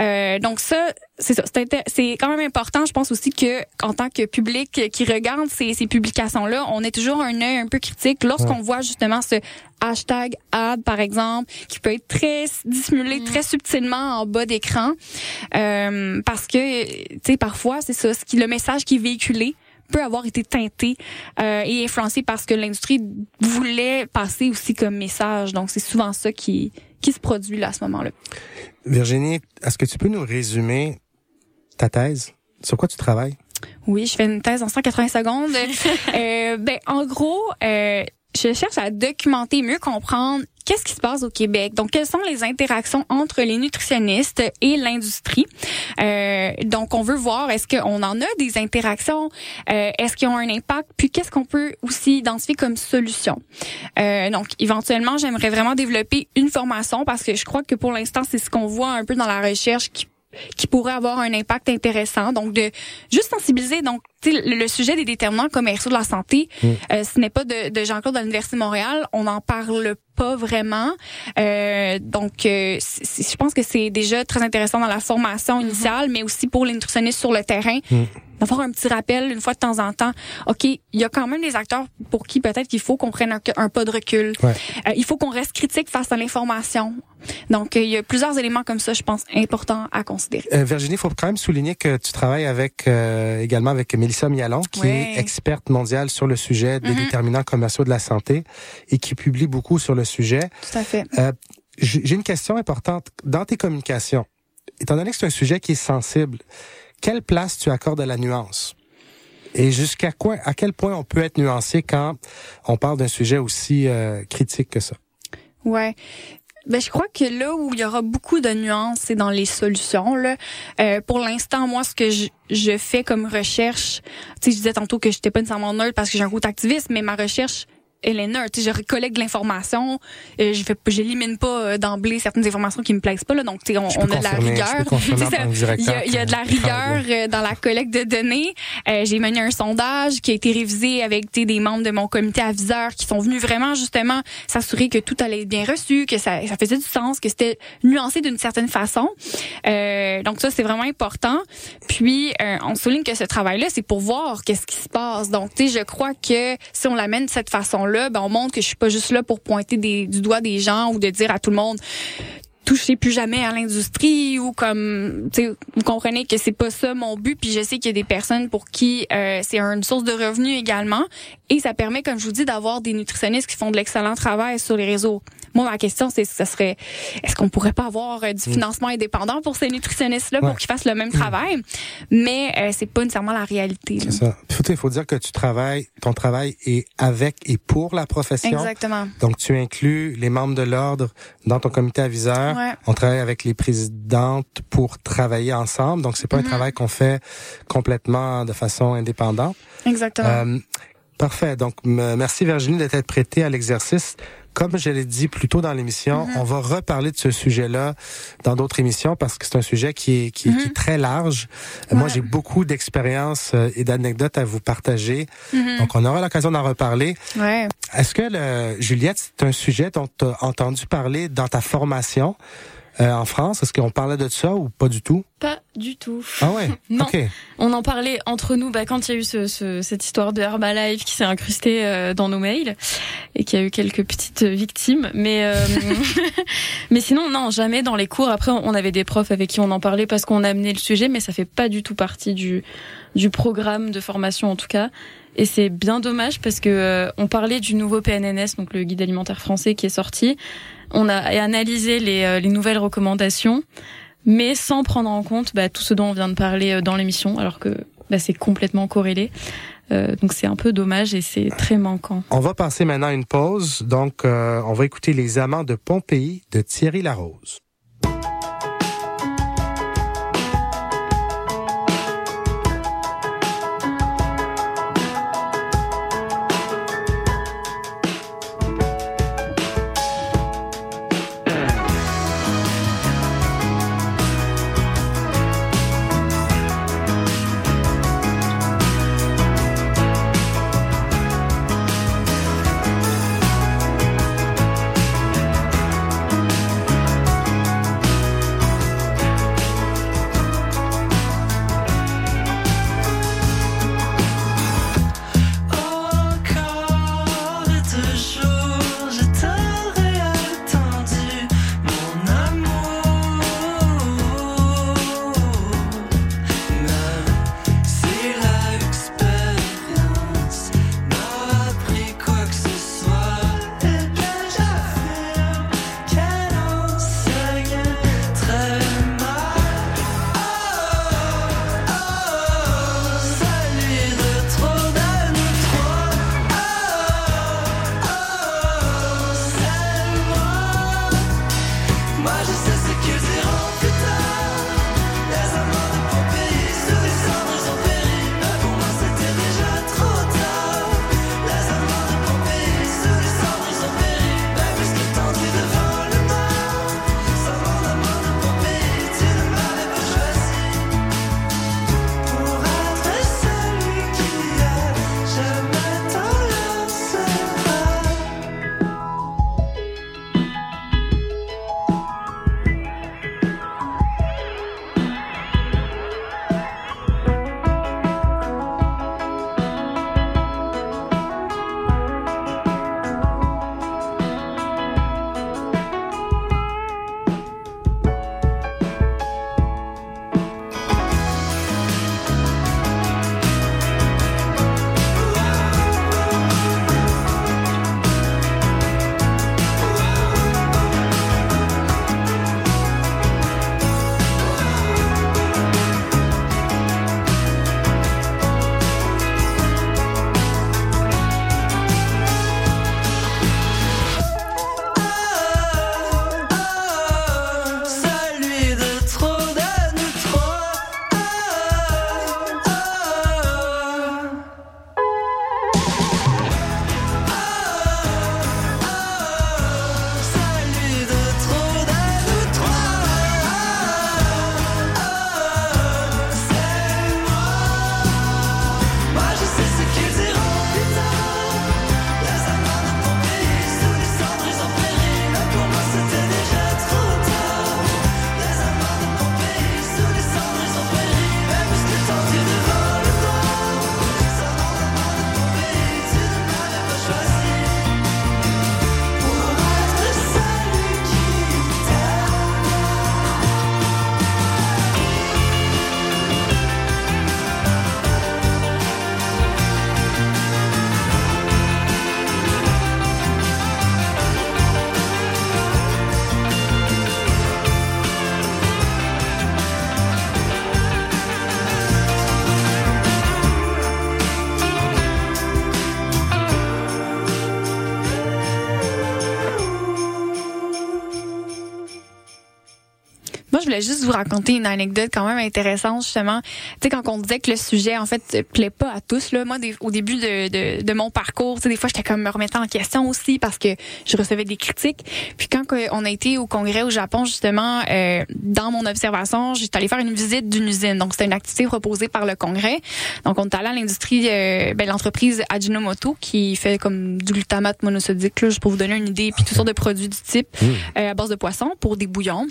Euh, donc ça, c'est ça, c'est quand même important. Je pense aussi que en tant que public qui regarde ces, ces publications-là, on est toujours un œil un peu critique lorsqu'on voit justement ce hashtag ad par exemple qui peut être très dissimulé mm. très subtilement en bas d'écran euh, parce que tu sais parfois c'est ça ce qui le message qui est véhiculé peut avoir été teinté euh, et influencé parce que l'industrie voulait passer aussi comme message. Donc, c'est souvent ça qui, qui se produit là à ce moment-là. Virginie, est-ce que tu peux nous résumer ta thèse? Sur quoi tu travailles? Oui, je fais une thèse en 180 secondes. euh, ben, en gros, euh, je cherche à documenter, mieux comprendre qu'est-ce qui se passe au Québec. Donc, quelles sont les interactions entre les nutritionnistes et l'industrie? Euh, donc, on veut voir est-ce qu'on en a des interactions, euh, est-ce qu'ils ont un impact, puis qu'est-ce qu'on peut aussi identifier comme solution? Euh, donc, éventuellement, j'aimerais vraiment développer une formation parce que je crois que pour l'instant, c'est ce qu'on voit un peu dans la recherche qui qui pourrait avoir un impact intéressant. Donc, de juste sensibiliser. Donc, le, le sujet des déterminants commerciaux de la santé, mm. euh, ce n'est pas de, de Jean-Claude de l'Université de Montréal. On n'en parle pas vraiment. Euh, donc, euh, je pense que c'est déjà très intéressant dans la formation mm-hmm. initiale, mais aussi pour les nutritionnistes sur le terrain. Mm d'avoir un petit rappel une fois de temps en temps. OK, il y a quand même des acteurs pour qui peut-être qu'il faut qu'on prenne un, pas de recul. Euh, il faut qu'on reste critique face à l'information. Donc, euh, il y a plusieurs éléments comme ça, je pense, importants à considérer. Euh, Virginie, il faut quand même souligner que tu travailles avec également avec Mélissa qui est experte mondiale sur le sujet des mm-hmm. déterminants commerciaux de la santé et qui publie beaucoup sur le sujet. Tout à fait. J'ai une question importante. Dans tes communications, étant donné que c'est un sujet qui est sensible, quelle place tu accordes à la nuance? Et jusqu'à quoi, à quel point on peut être nuancé quand on parle d'un sujet aussi euh, critique que ça? Ouais. Ben, je crois que là où il y aura beaucoup de nuances, c'est dans les solutions. Là. Euh, pour l'instant, moi, ce que je, je fais comme recherche, je disais tantôt que j'étais pas nécessairement neutre parce que j'ai un goût activiste, mais ma recherche Eleanor, tu sais, je collecte l'information, euh, je fais, j'élimine pas euh, d'emblée certaines informations qui me plaisent pas là, donc tu sais, on, on a de la rigueur. Il y, a, il y a de la rigueur euh, dans la collecte de données. Euh, j'ai mené un sondage qui a été révisé avec des membres de mon comité aviseur qui sont venus vraiment justement s'assurer que tout allait être bien reçu, que ça, ça faisait du sens, que c'était nuancé d'une certaine façon. Euh, donc ça c'est vraiment important. Puis on souligne que ce travail-là c'est pour voir qu'est-ce qui se passe. Donc tu sais, je crois que si on l'amène de cette façon-là ben, on montre que je suis pas juste là pour pointer du doigt des gens ou de dire à tout le monde touchez plus jamais à l'industrie ou comme vous comprenez que c'est pas ça mon but puis je sais qu'il y a des personnes pour qui euh, c'est une source de revenus également. Et ça permet comme je vous dis d'avoir des nutritionnistes qui font de l'excellent travail sur les réseaux moi, ma question, c'est, ce serait, est-ce qu'on pourrait pas avoir euh, du mm. financement indépendant pour ces nutritionnistes-là pour qu'ils fassent le même mm. travail? Mais euh, c'est pas nécessairement la réalité. C'est ça. Il faut dire que tu travailles, ton travail est avec et pour la profession. Exactement. Donc, tu inclus les membres de l'ordre dans ton comité aviseur. On travaille avec les présidentes pour travailler ensemble. Donc, c'est pas un mm-hmm. travail qu'on fait complètement de façon indépendante. Exactement. Euh, parfait. Donc, merci Virginie d'être prêtée à l'exercice comme je l'ai dit plus tôt dans l'émission, mm-hmm. on va reparler de ce sujet-là dans d'autres émissions parce que c'est un sujet qui est, qui, est mm-hmm. très large. Moi, j'ai beaucoup d'expériences euh, et d'anecdotes à vous partager. Mm-hmm. Donc, on aura l'occasion d'en reparler. Ouais. Est-ce que, le, Juliette, c'est un sujet dont tu as entendu parler dans ta formation? Euh, en France. Est-ce qu'on parlait de ça ou pas du tout? Pas du tout. Ah ouais? non. On en parlait entre nous bah, quand il y a eu ce, ce, cette histoire de Herbalife qui s'est incrustée euh, dans nos mails et qui a eu quelques petites victimes. Mais, euh, mais sinon, non, jamais dans les cours. Après, on avait des profs avec qui on en parlait parce qu'on a amené le sujet, mais ça fait pas du tout partie du, du programme de formation en tout cas. Et c'est bien dommage parce que on parlait du nouveau PNNS, donc le guide alimentaire français qui est sorti. On a analysé les, euh, les nouvelles recommandations, mais sans prendre en compte bah, tout ce dont on vient de parler euh, dans l'émission, alors que bah, c'est complètement corrélé. Euh, donc c'est un peu dommage et c'est très manquant. On va passer maintenant à une pause. Donc on va écouter Les Amants de Pompéi de Thierry Larose. Voulais juste vous raconter une anecdote quand même intéressante, justement. Tu sais, quand on disait que le sujet, en fait, plaît pas à tous, là, moi, au début de, de, de mon parcours, tu sais, des fois, j'étais comme me remettant en question aussi parce que je recevais des critiques. Puis quand on a été au congrès au Japon, justement, euh, dans mon observation, j'étais allée faire une visite d'une usine. Donc, c'était une activité proposée par le congrès. Donc, on est allé à l'industrie, euh, ben, l'entreprise Ajinomoto qui fait comme du glutamate monosodique, là, juste pour vous donner une idée, puis toutes sortes de produits du type mmh. euh, à base de poisson pour des bouillons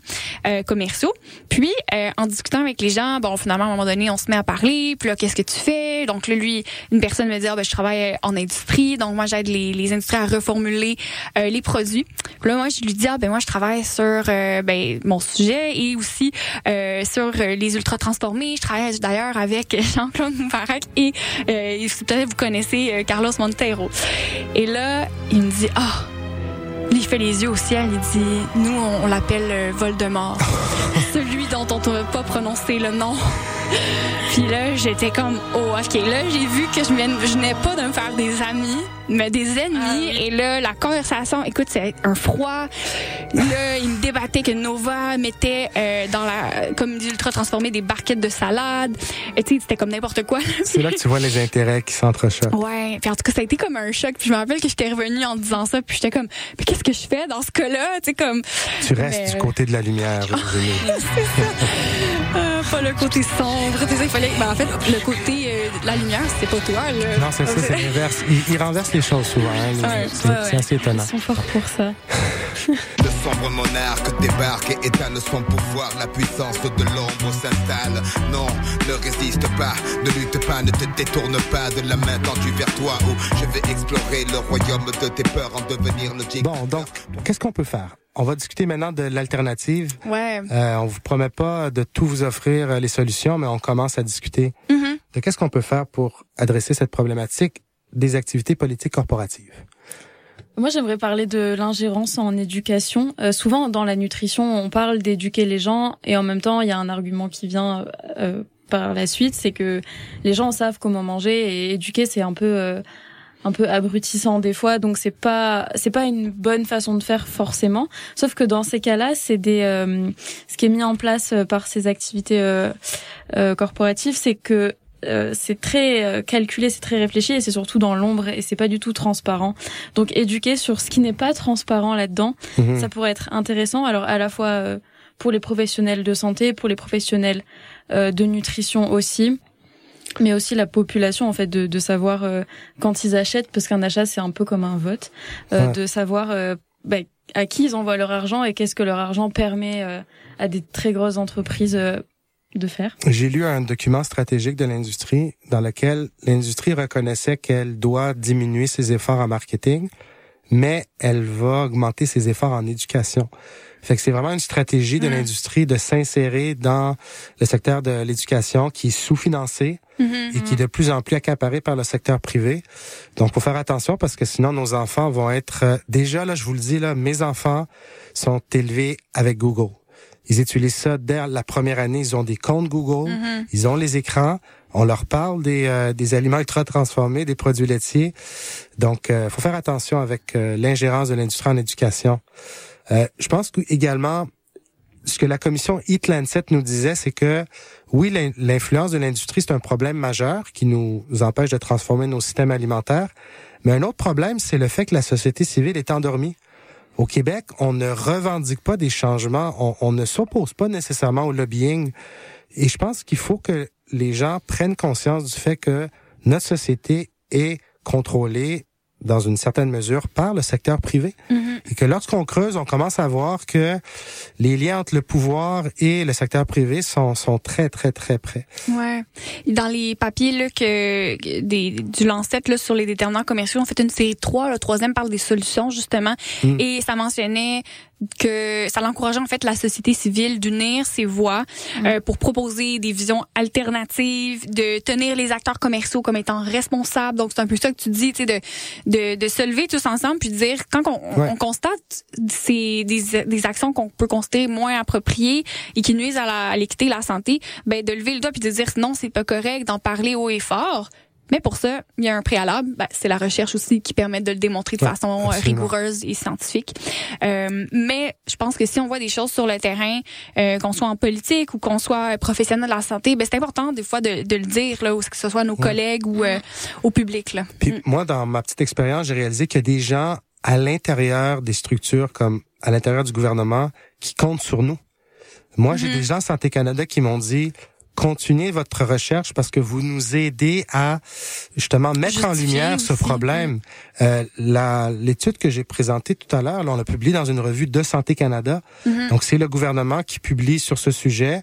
euh, commerciaux. Puis, euh, en discutant avec les gens, bon, finalement, à un moment donné, on se met à parler. Puis là, qu'est-ce que tu fais? Donc là, lui, une personne me dit, ah, ben, je travaille en industrie. Donc, moi, j'aide les, les industries à reformuler euh, les produits. Puis là, moi, je lui dis, ah, ben, moi, je travaille sur ben, mon sujet et aussi sur les ultra transformés. Je travaille d'ailleurs avec Jean-Claude Moubarak et peut-être vous connaissez Carlos Montero. Et là, il me dit, ah, il fait les yeux au ciel, il dit Nous, on, l'appelle euh, Voldemort. Celui dont on ne peut pas prononcer le nom. Puis là, j'étais comme Oh, ok. Là, j'ai vu que je venais pas de me faire des amis mais des ennemis. Ah et là, la conversation, écoute, c'est un froid. Là, il me débattait que Nova mettait euh, dans la, comme ultra transformé, des barquettes de salade. Et tu sais, c'était comme n'importe quoi. C'est là que tu vois les intérêts qui s'entrechoquent. Ouais. Puis en tout cas, ça a été comme un choc. Puis je me rappelle que j'étais revenue en disant ça. Puis j'étais comme, mais qu'est-ce que je fais dans ce cas-là? Tu sais, comme. Tu restes du côté de la lumière, c'est ça. Euh, pas le côté sombre. Tu sais, il fallait. Ben, en fait, le côté euh, de la lumière, c'était pas toi. Là. Non, c'est ça, c'est l'inverse. Il, renverse les choses souvent. Hein, c'est assez étonnant. Ils sont forts pour ça. Le sombre monarque débarque et étale son pouvoir. La puissance de l'ombre s'installe. Non, ne résiste pas, ne lutte pas, ne te détourne pas de la main tendue vers toi où je vais explorer le royaume de tes peurs en devenir le Bon, donc, qu'est-ce qu'on peut faire? On va discuter maintenant de l'alternative. Ouais. Euh, on vous promet pas de tout vous offrir euh, les solutions, mais on commence à discuter mm-hmm. de qu'est-ce qu'on peut faire pour adresser cette problématique des activités politiques corporatives. Moi, j'aimerais parler de l'ingérence en éducation. Euh, souvent, dans la nutrition, on parle d'éduquer les gens, et en même temps, il y a un argument qui vient euh, par la suite, c'est que les gens savent comment manger, et éduquer, c'est un peu euh, un peu abrutissant des fois, donc c'est pas c'est pas une bonne façon de faire forcément. Sauf que dans ces cas-là, c'est des ce qui est mis en place par ces activités corporatives, c'est que euh, c'est très euh, calculé, c'est très réfléchi et c'est surtout dans l'ombre et c'est pas du tout transparent. Donc éduquer sur ce qui n'est pas transparent là-dedans, mhm. ça pourrait être intéressant. Alors à la fois euh, pour les professionnels de santé, pour les professionnels de nutrition aussi mais aussi la population en fait de, de savoir quand ils achètent parce qu'un achat c'est un peu comme un vote de savoir bah, à qui ils envoient leur argent et qu'est-ce que leur argent permet à des très grosses entreprises de faire? J'ai lu un document stratégique de l'industrie dans lequel l'industrie reconnaissait qu'elle doit diminuer ses efforts en marketing, mais elle va augmenter ses efforts en éducation. Fait que c'est vraiment une stratégie de l'industrie de s'insérer dans le secteur de l'éducation qui est sous-financé mm-hmm, et qui est de plus en plus accaparé par le secteur privé. Donc, faut faire attention parce que sinon, nos enfants vont être... Euh, déjà, là, je vous le dis, là, mes enfants sont élevés avec Google. Ils utilisent ça dès la première année. Ils ont des comptes Google, mm-hmm. ils ont les écrans. On leur parle des, euh, des aliments ultra transformés, des produits laitiers. Donc, il euh, faut faire attention avec euh, l'ingérence de l'industrie en éducation. je pense que également, ce que la commission Eat Lancet nous disait, c'est que oui, l'influence de l'industrie, c'est un problème majeur qui nous empêche de transformer nos systèmes alimentaires. Mais un autre problème, c'est le fait que la société civile est endormie. Au Québec, on ne revendique pas des changements, on, ne s'oppose pas nécessairement au lobbying. Et je pense qu'il faut que les gens prennent conscience du fait que notre société est contrôlée dans une certaine mesure par le secteur privé. Mm-hmm. Et que lorsqu'on creuse, on commence à voir que les liens entre le pouvoir et le secteur privé sont, sont très, très, très près. Ouais. Dans les papiers là, que, des, du Lancet là, sur les déterminants commerciaux, on fait une série 3. Le troisième parle des solutions, justement. Mm. Et ça mentionnait que ça l'encourageait en fait la société civile d'unir ses voix mm. euh, pour proposer des visions alternatives, de tenir les acteurs commerciaux comme étant responsables. Donc c'est un peu ça que tu dis, tu sais, de, de, de se lever tous ensemble puis de dire quand on, on constate c'est des, des actions qu'on peut constater moins appropriées et qui nuisent à l'équité, la, la santé, ben de lever le doigt puis de dire non c'est pas correct, d'en parler haut et fort Mais pour ça, il y a un préalable. Ben, c'est la recherche aussi qui permet de le démontrer de Ouais, façon euh, absolument. rigoureuse et scientifique. Euh, mais je pense que si on voit des choses sur le terrain, euh, qu'on soit en politique ou qu'on soit euh, professionnel de la santé, ben, c'est important des fois de, de le dire, là, que ce soit à nos collègues ou euh, au public. Là. Puis Mm. moi, dans ma petite expérience, j'ai réalisé qu'il y a des gens à l'intérieur des structures comme à l'intérieur du gouvernement qui comptent sur nous. Moi, j'ai Mhm. des gens Santé Canada qui m'ont dit continuez votre recherche parce que vous nous aidez à justement mettre en lumière ce problème. Euh, L'étude que j'ai présentée tout à l'heure, on l'a publiée dans une revue de Santé Canada. Mhm. Donc, c'est le gouvernement qui publie sur ce sujet.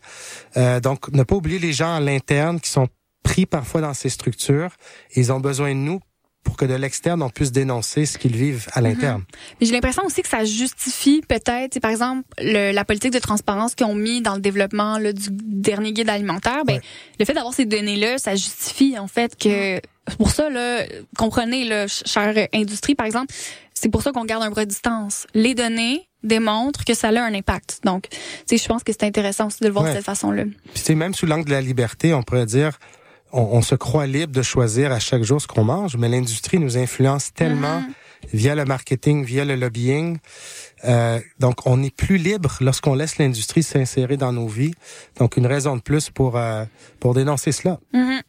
Euh, donc, ne pas oublier les gens à l'interne qui sont pris parfois dans ces structures. Ils ont besoin de nous pour que de l'externe, on puisse dénoncer ce qu'ils vivent à l'interne. Mais j'ai l'impression aussi que ça justifie peut-être, par exemple, le- la politique de transparence qu'ils ont mis dans le développement là, du dernier guide alimentaire. Ben, Ouais. le fait d'avoir ces données-là, ça justifie en fait que pour ça, là, comprenez, là, ch- chère industrie, par exemple, c'est pour ça qu'on garde un bras de distance. Les données démontrent que ça a un impact. Donc, je pense que c'est intéressant aussi de le voir Ouais. de cette façon-là. Puis, même sous l'angle de la liberté, on pourrait dire, on, on se croit libre de choisir à chaque jour ce qu'on mange, mais l'industrie nous influence tellement Mhm. via le marketing, via le lobbying. Euh, donc, on n'est plus libre lorsqu'on laisse l'industrie s'insérer dans nos vies. Donc, une raison de plus pour euh, pour dénoncer cela. Mhm.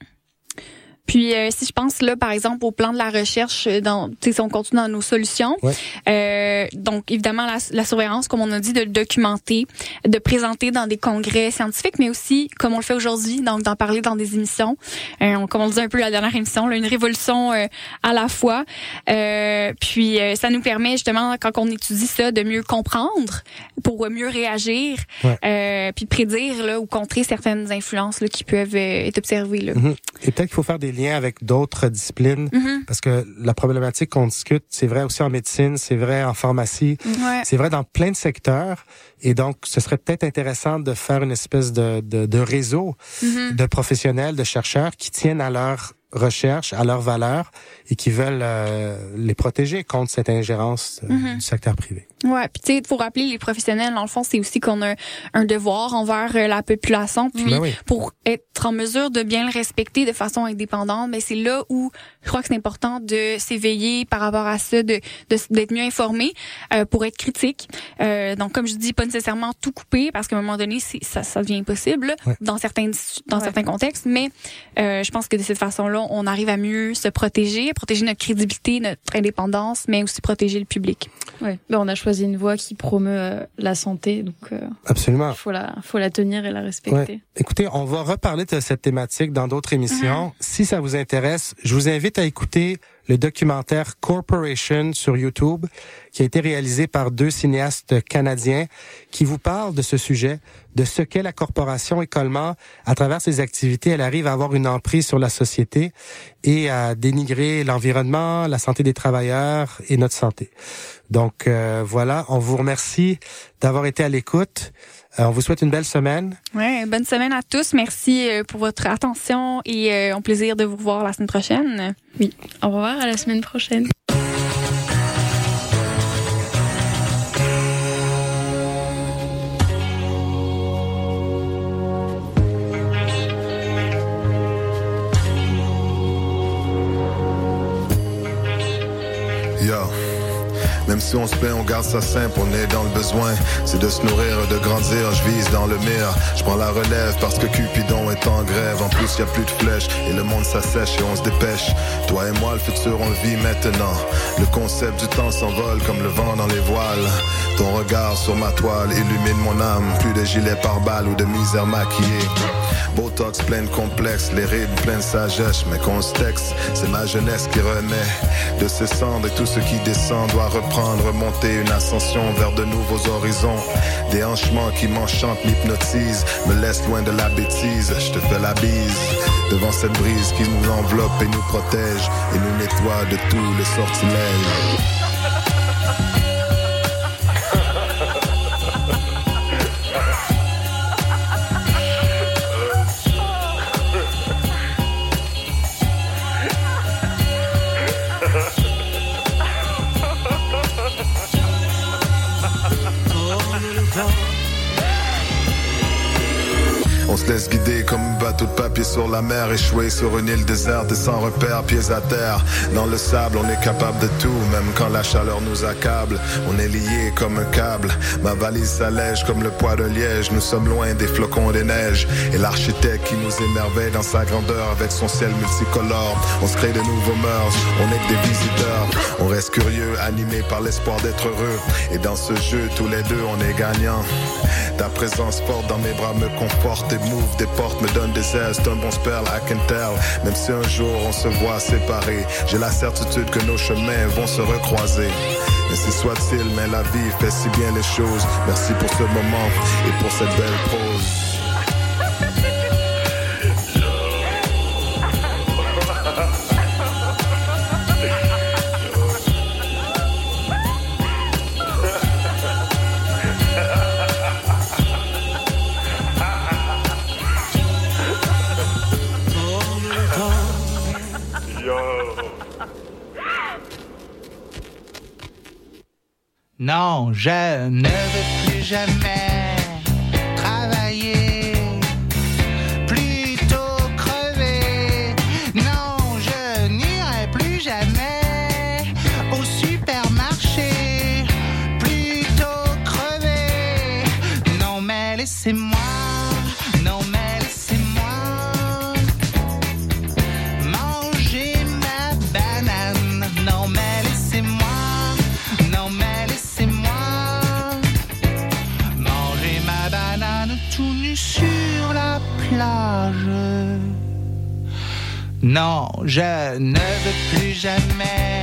Puis euh, si je pense là par exemple au plan de la recherche euh, dans si on continue dans nos solutions Ouais. euh, donc évidemment la, la surveillance comme on a dit de le documenter de présenter dans des congrès scientifiques mais aussi comme on le fait aujourd'hui donc d'en parler dans des émissions euh, on, comme on le dit un peu la dernière émission là, une révolution euh, à la fois Euh, puis euh, ça nous permet justement quand on étudie ça de mieux comprendre pour mieux réagir Ouais. euh, puis prédire là ou contrer certaines influences là, qui peuvent être observées là. Mhm. Et peut-être qu'il faut faire des liens avec d'autres disciplines, Mhm. parce que la problématique qu'on discute, c'est vrai aussi en médecine, c'est vrai en pharmacie, Ouais. c'est vrai dans plein de secteurs. Et donc, ce serait peut-être intéressant de faire une espèce de, de, de réseau Mhm. de professionnels, de chercheurs qui tiennent à leur recherche, à leurs valeurs et qui veulent euh, les protéger contre cette ingérence euh, Mhm. du secteur privé. Ouais, puis tu sais, faut rappeler les professionnels, dans le fond, c'est aussi qu'on a un devoir envers euh, la population, puis Ben oui. pour être en mesure de bien le respecter de façon indépendante, mais c'est là où je crois que c'est important de s'éveiller par rapport à ça, de de- d'être mieux informé euh, pour être critique. Euh, donc comme je dis, pas nécessairement tout couper parce qu'à un moment donné, c'est- ça, ça devient impossible là, Ouais. dans certains dans Ouais. certains contextes, mais euh, je pense que de cette façon-là, on arrive à mieux se protéger, protéger notre crédibilité, notre indépendance, mais aussi protéger le public. Ouais. Ben, on a choisi une voie qui promeut euh, la santé, donc euh, Absolument. faut la faut la tenir et la respecter. Écoutez, on va reparler de cette thématique dans d'autres émissions. Mhm. Si ça vous intéresse, je vous invite à écouter le documentaire Corporation sur YouTube, qui a été réalisé par deux cinéastes canadiens, qui vous parlent de ce sujet, de ce qu'est la corporation et comment, à travers ses activités, elle arrive à avoir une emprise sur la société et à dénigrer l'environnement, la santé des travailleurs et notre santé. Donc euh, voilà, on vous remercie d'avoir été à l'écoute. Euh, on vous souhaite une belle semaine. Ouais, bonne semaine à tous. Merci euh, pour votre attention et euh, un plaisir de vous revoir la semaine prochaine. Au revoir, à la semaine prochaine. On se plaît, on garde ça simple, on est dans le besoin. C'est de se nourrir, de grandir, je vise dans le mire. Je prends la relève parce que Cupidon est en grève. En plus, y a plus de flèches et le monde s'assèche et on se dépêche. Toi et moi, le futur, on vit maintenant. Le concept du temps s'envole comme le vent dans les voiles. Ton regard sur ma toile illumine mon âme. Plus de gilets par balles ou de misère maquillée. Botox plein de complexes, les rides pleines de sagesse. Mais qu'on c'est ma jeunesse qui renaît de ses cendres et tout ce qui descend doit reprendre, remonter une ascension vers de nouveaux horizons. Des hanchements qui m'enchantent, m'hypnotisent, me laissent loin de la bêtise. Je te fais la bise devant cette brise qui nous enveloppe et nous protège et nous nettoie de tous les sortilèges. De papier sur la mer, échoué sur une île déserte et sans repère, pieds à terre. Dans le sable, on est capable de tout, même quand la chaleur nous accable. On est lié comme un câble. Ma valise s'allège comme le poids de liège. Nous sommes loin des flocons des neiges. Et l'architecte qui nous émerveille dans sa grandeur avec son ciel multicolore. On se crée de nouveaux mœurs, on est que des visiteurs. On reste curieux, animé par l'espoir d'être heureux. Et dans ce jeu, tous les deux, on est gagnants. Ta présence forte dans mes bras me conforte et m'ouvre des portes, me donne des C'est un bon spell, I can. Même si un jour on se voit séparés, j'ai la certitude que nos chemins vont se recroiser. Ainsi soit-il, mais la vie fait si bien les choses. Merci pour ce moment et pour cette belle pause. Non, je ne veux plus jamais Non, je ne veux plus jamais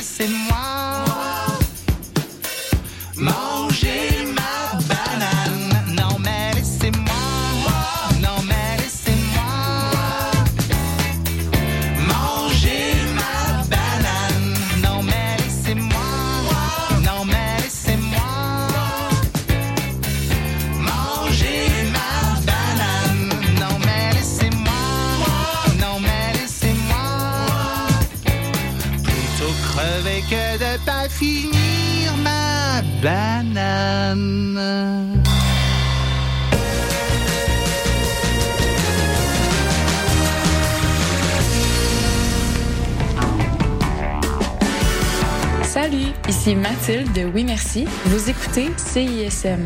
pas finir ma banane. Salut, ici Mathilde de Oui Merci. Vous écoutez CISM.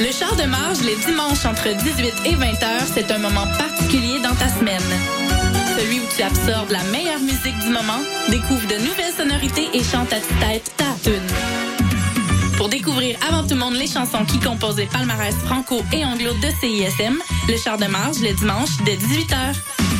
Le char de marge les dimanches entre 18 et 20 heures, c'est un moment particulier dans ta semaine. Celui où tu absorbes la meilleure musique du moment, découvre de nouvelles sonorités et chante à tête ta tune. Pour découvrir avant tout le monde les chansons qui composent les palmarès franco et anglo de CISM, le char de marge le dimanche dès 18h.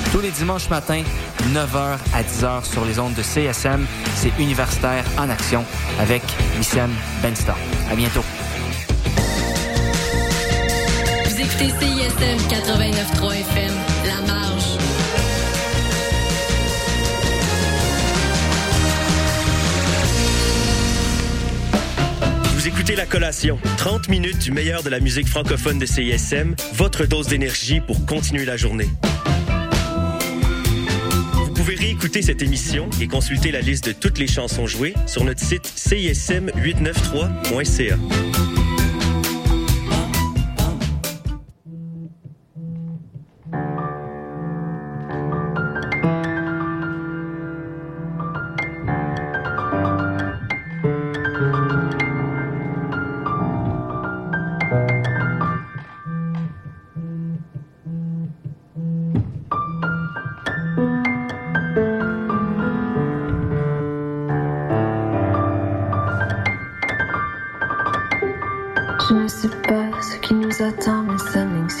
Tous les dimanches matins, 9h à 10h sur les ondes de CSM, c'est Universitaire en Action avec Wissam Bensta. À bientôt. Vous écoutez CISM 89.3 FM, La Marge. Vous écoutez La Collation, 30 minutes du meilleur de la musique francophone de CISM, votre dose d'énergie pour continuer la journée. Vous pouvez réécouter cette émission et consulter la liste de toutes les chansons jouées sur notre site cism893.ca.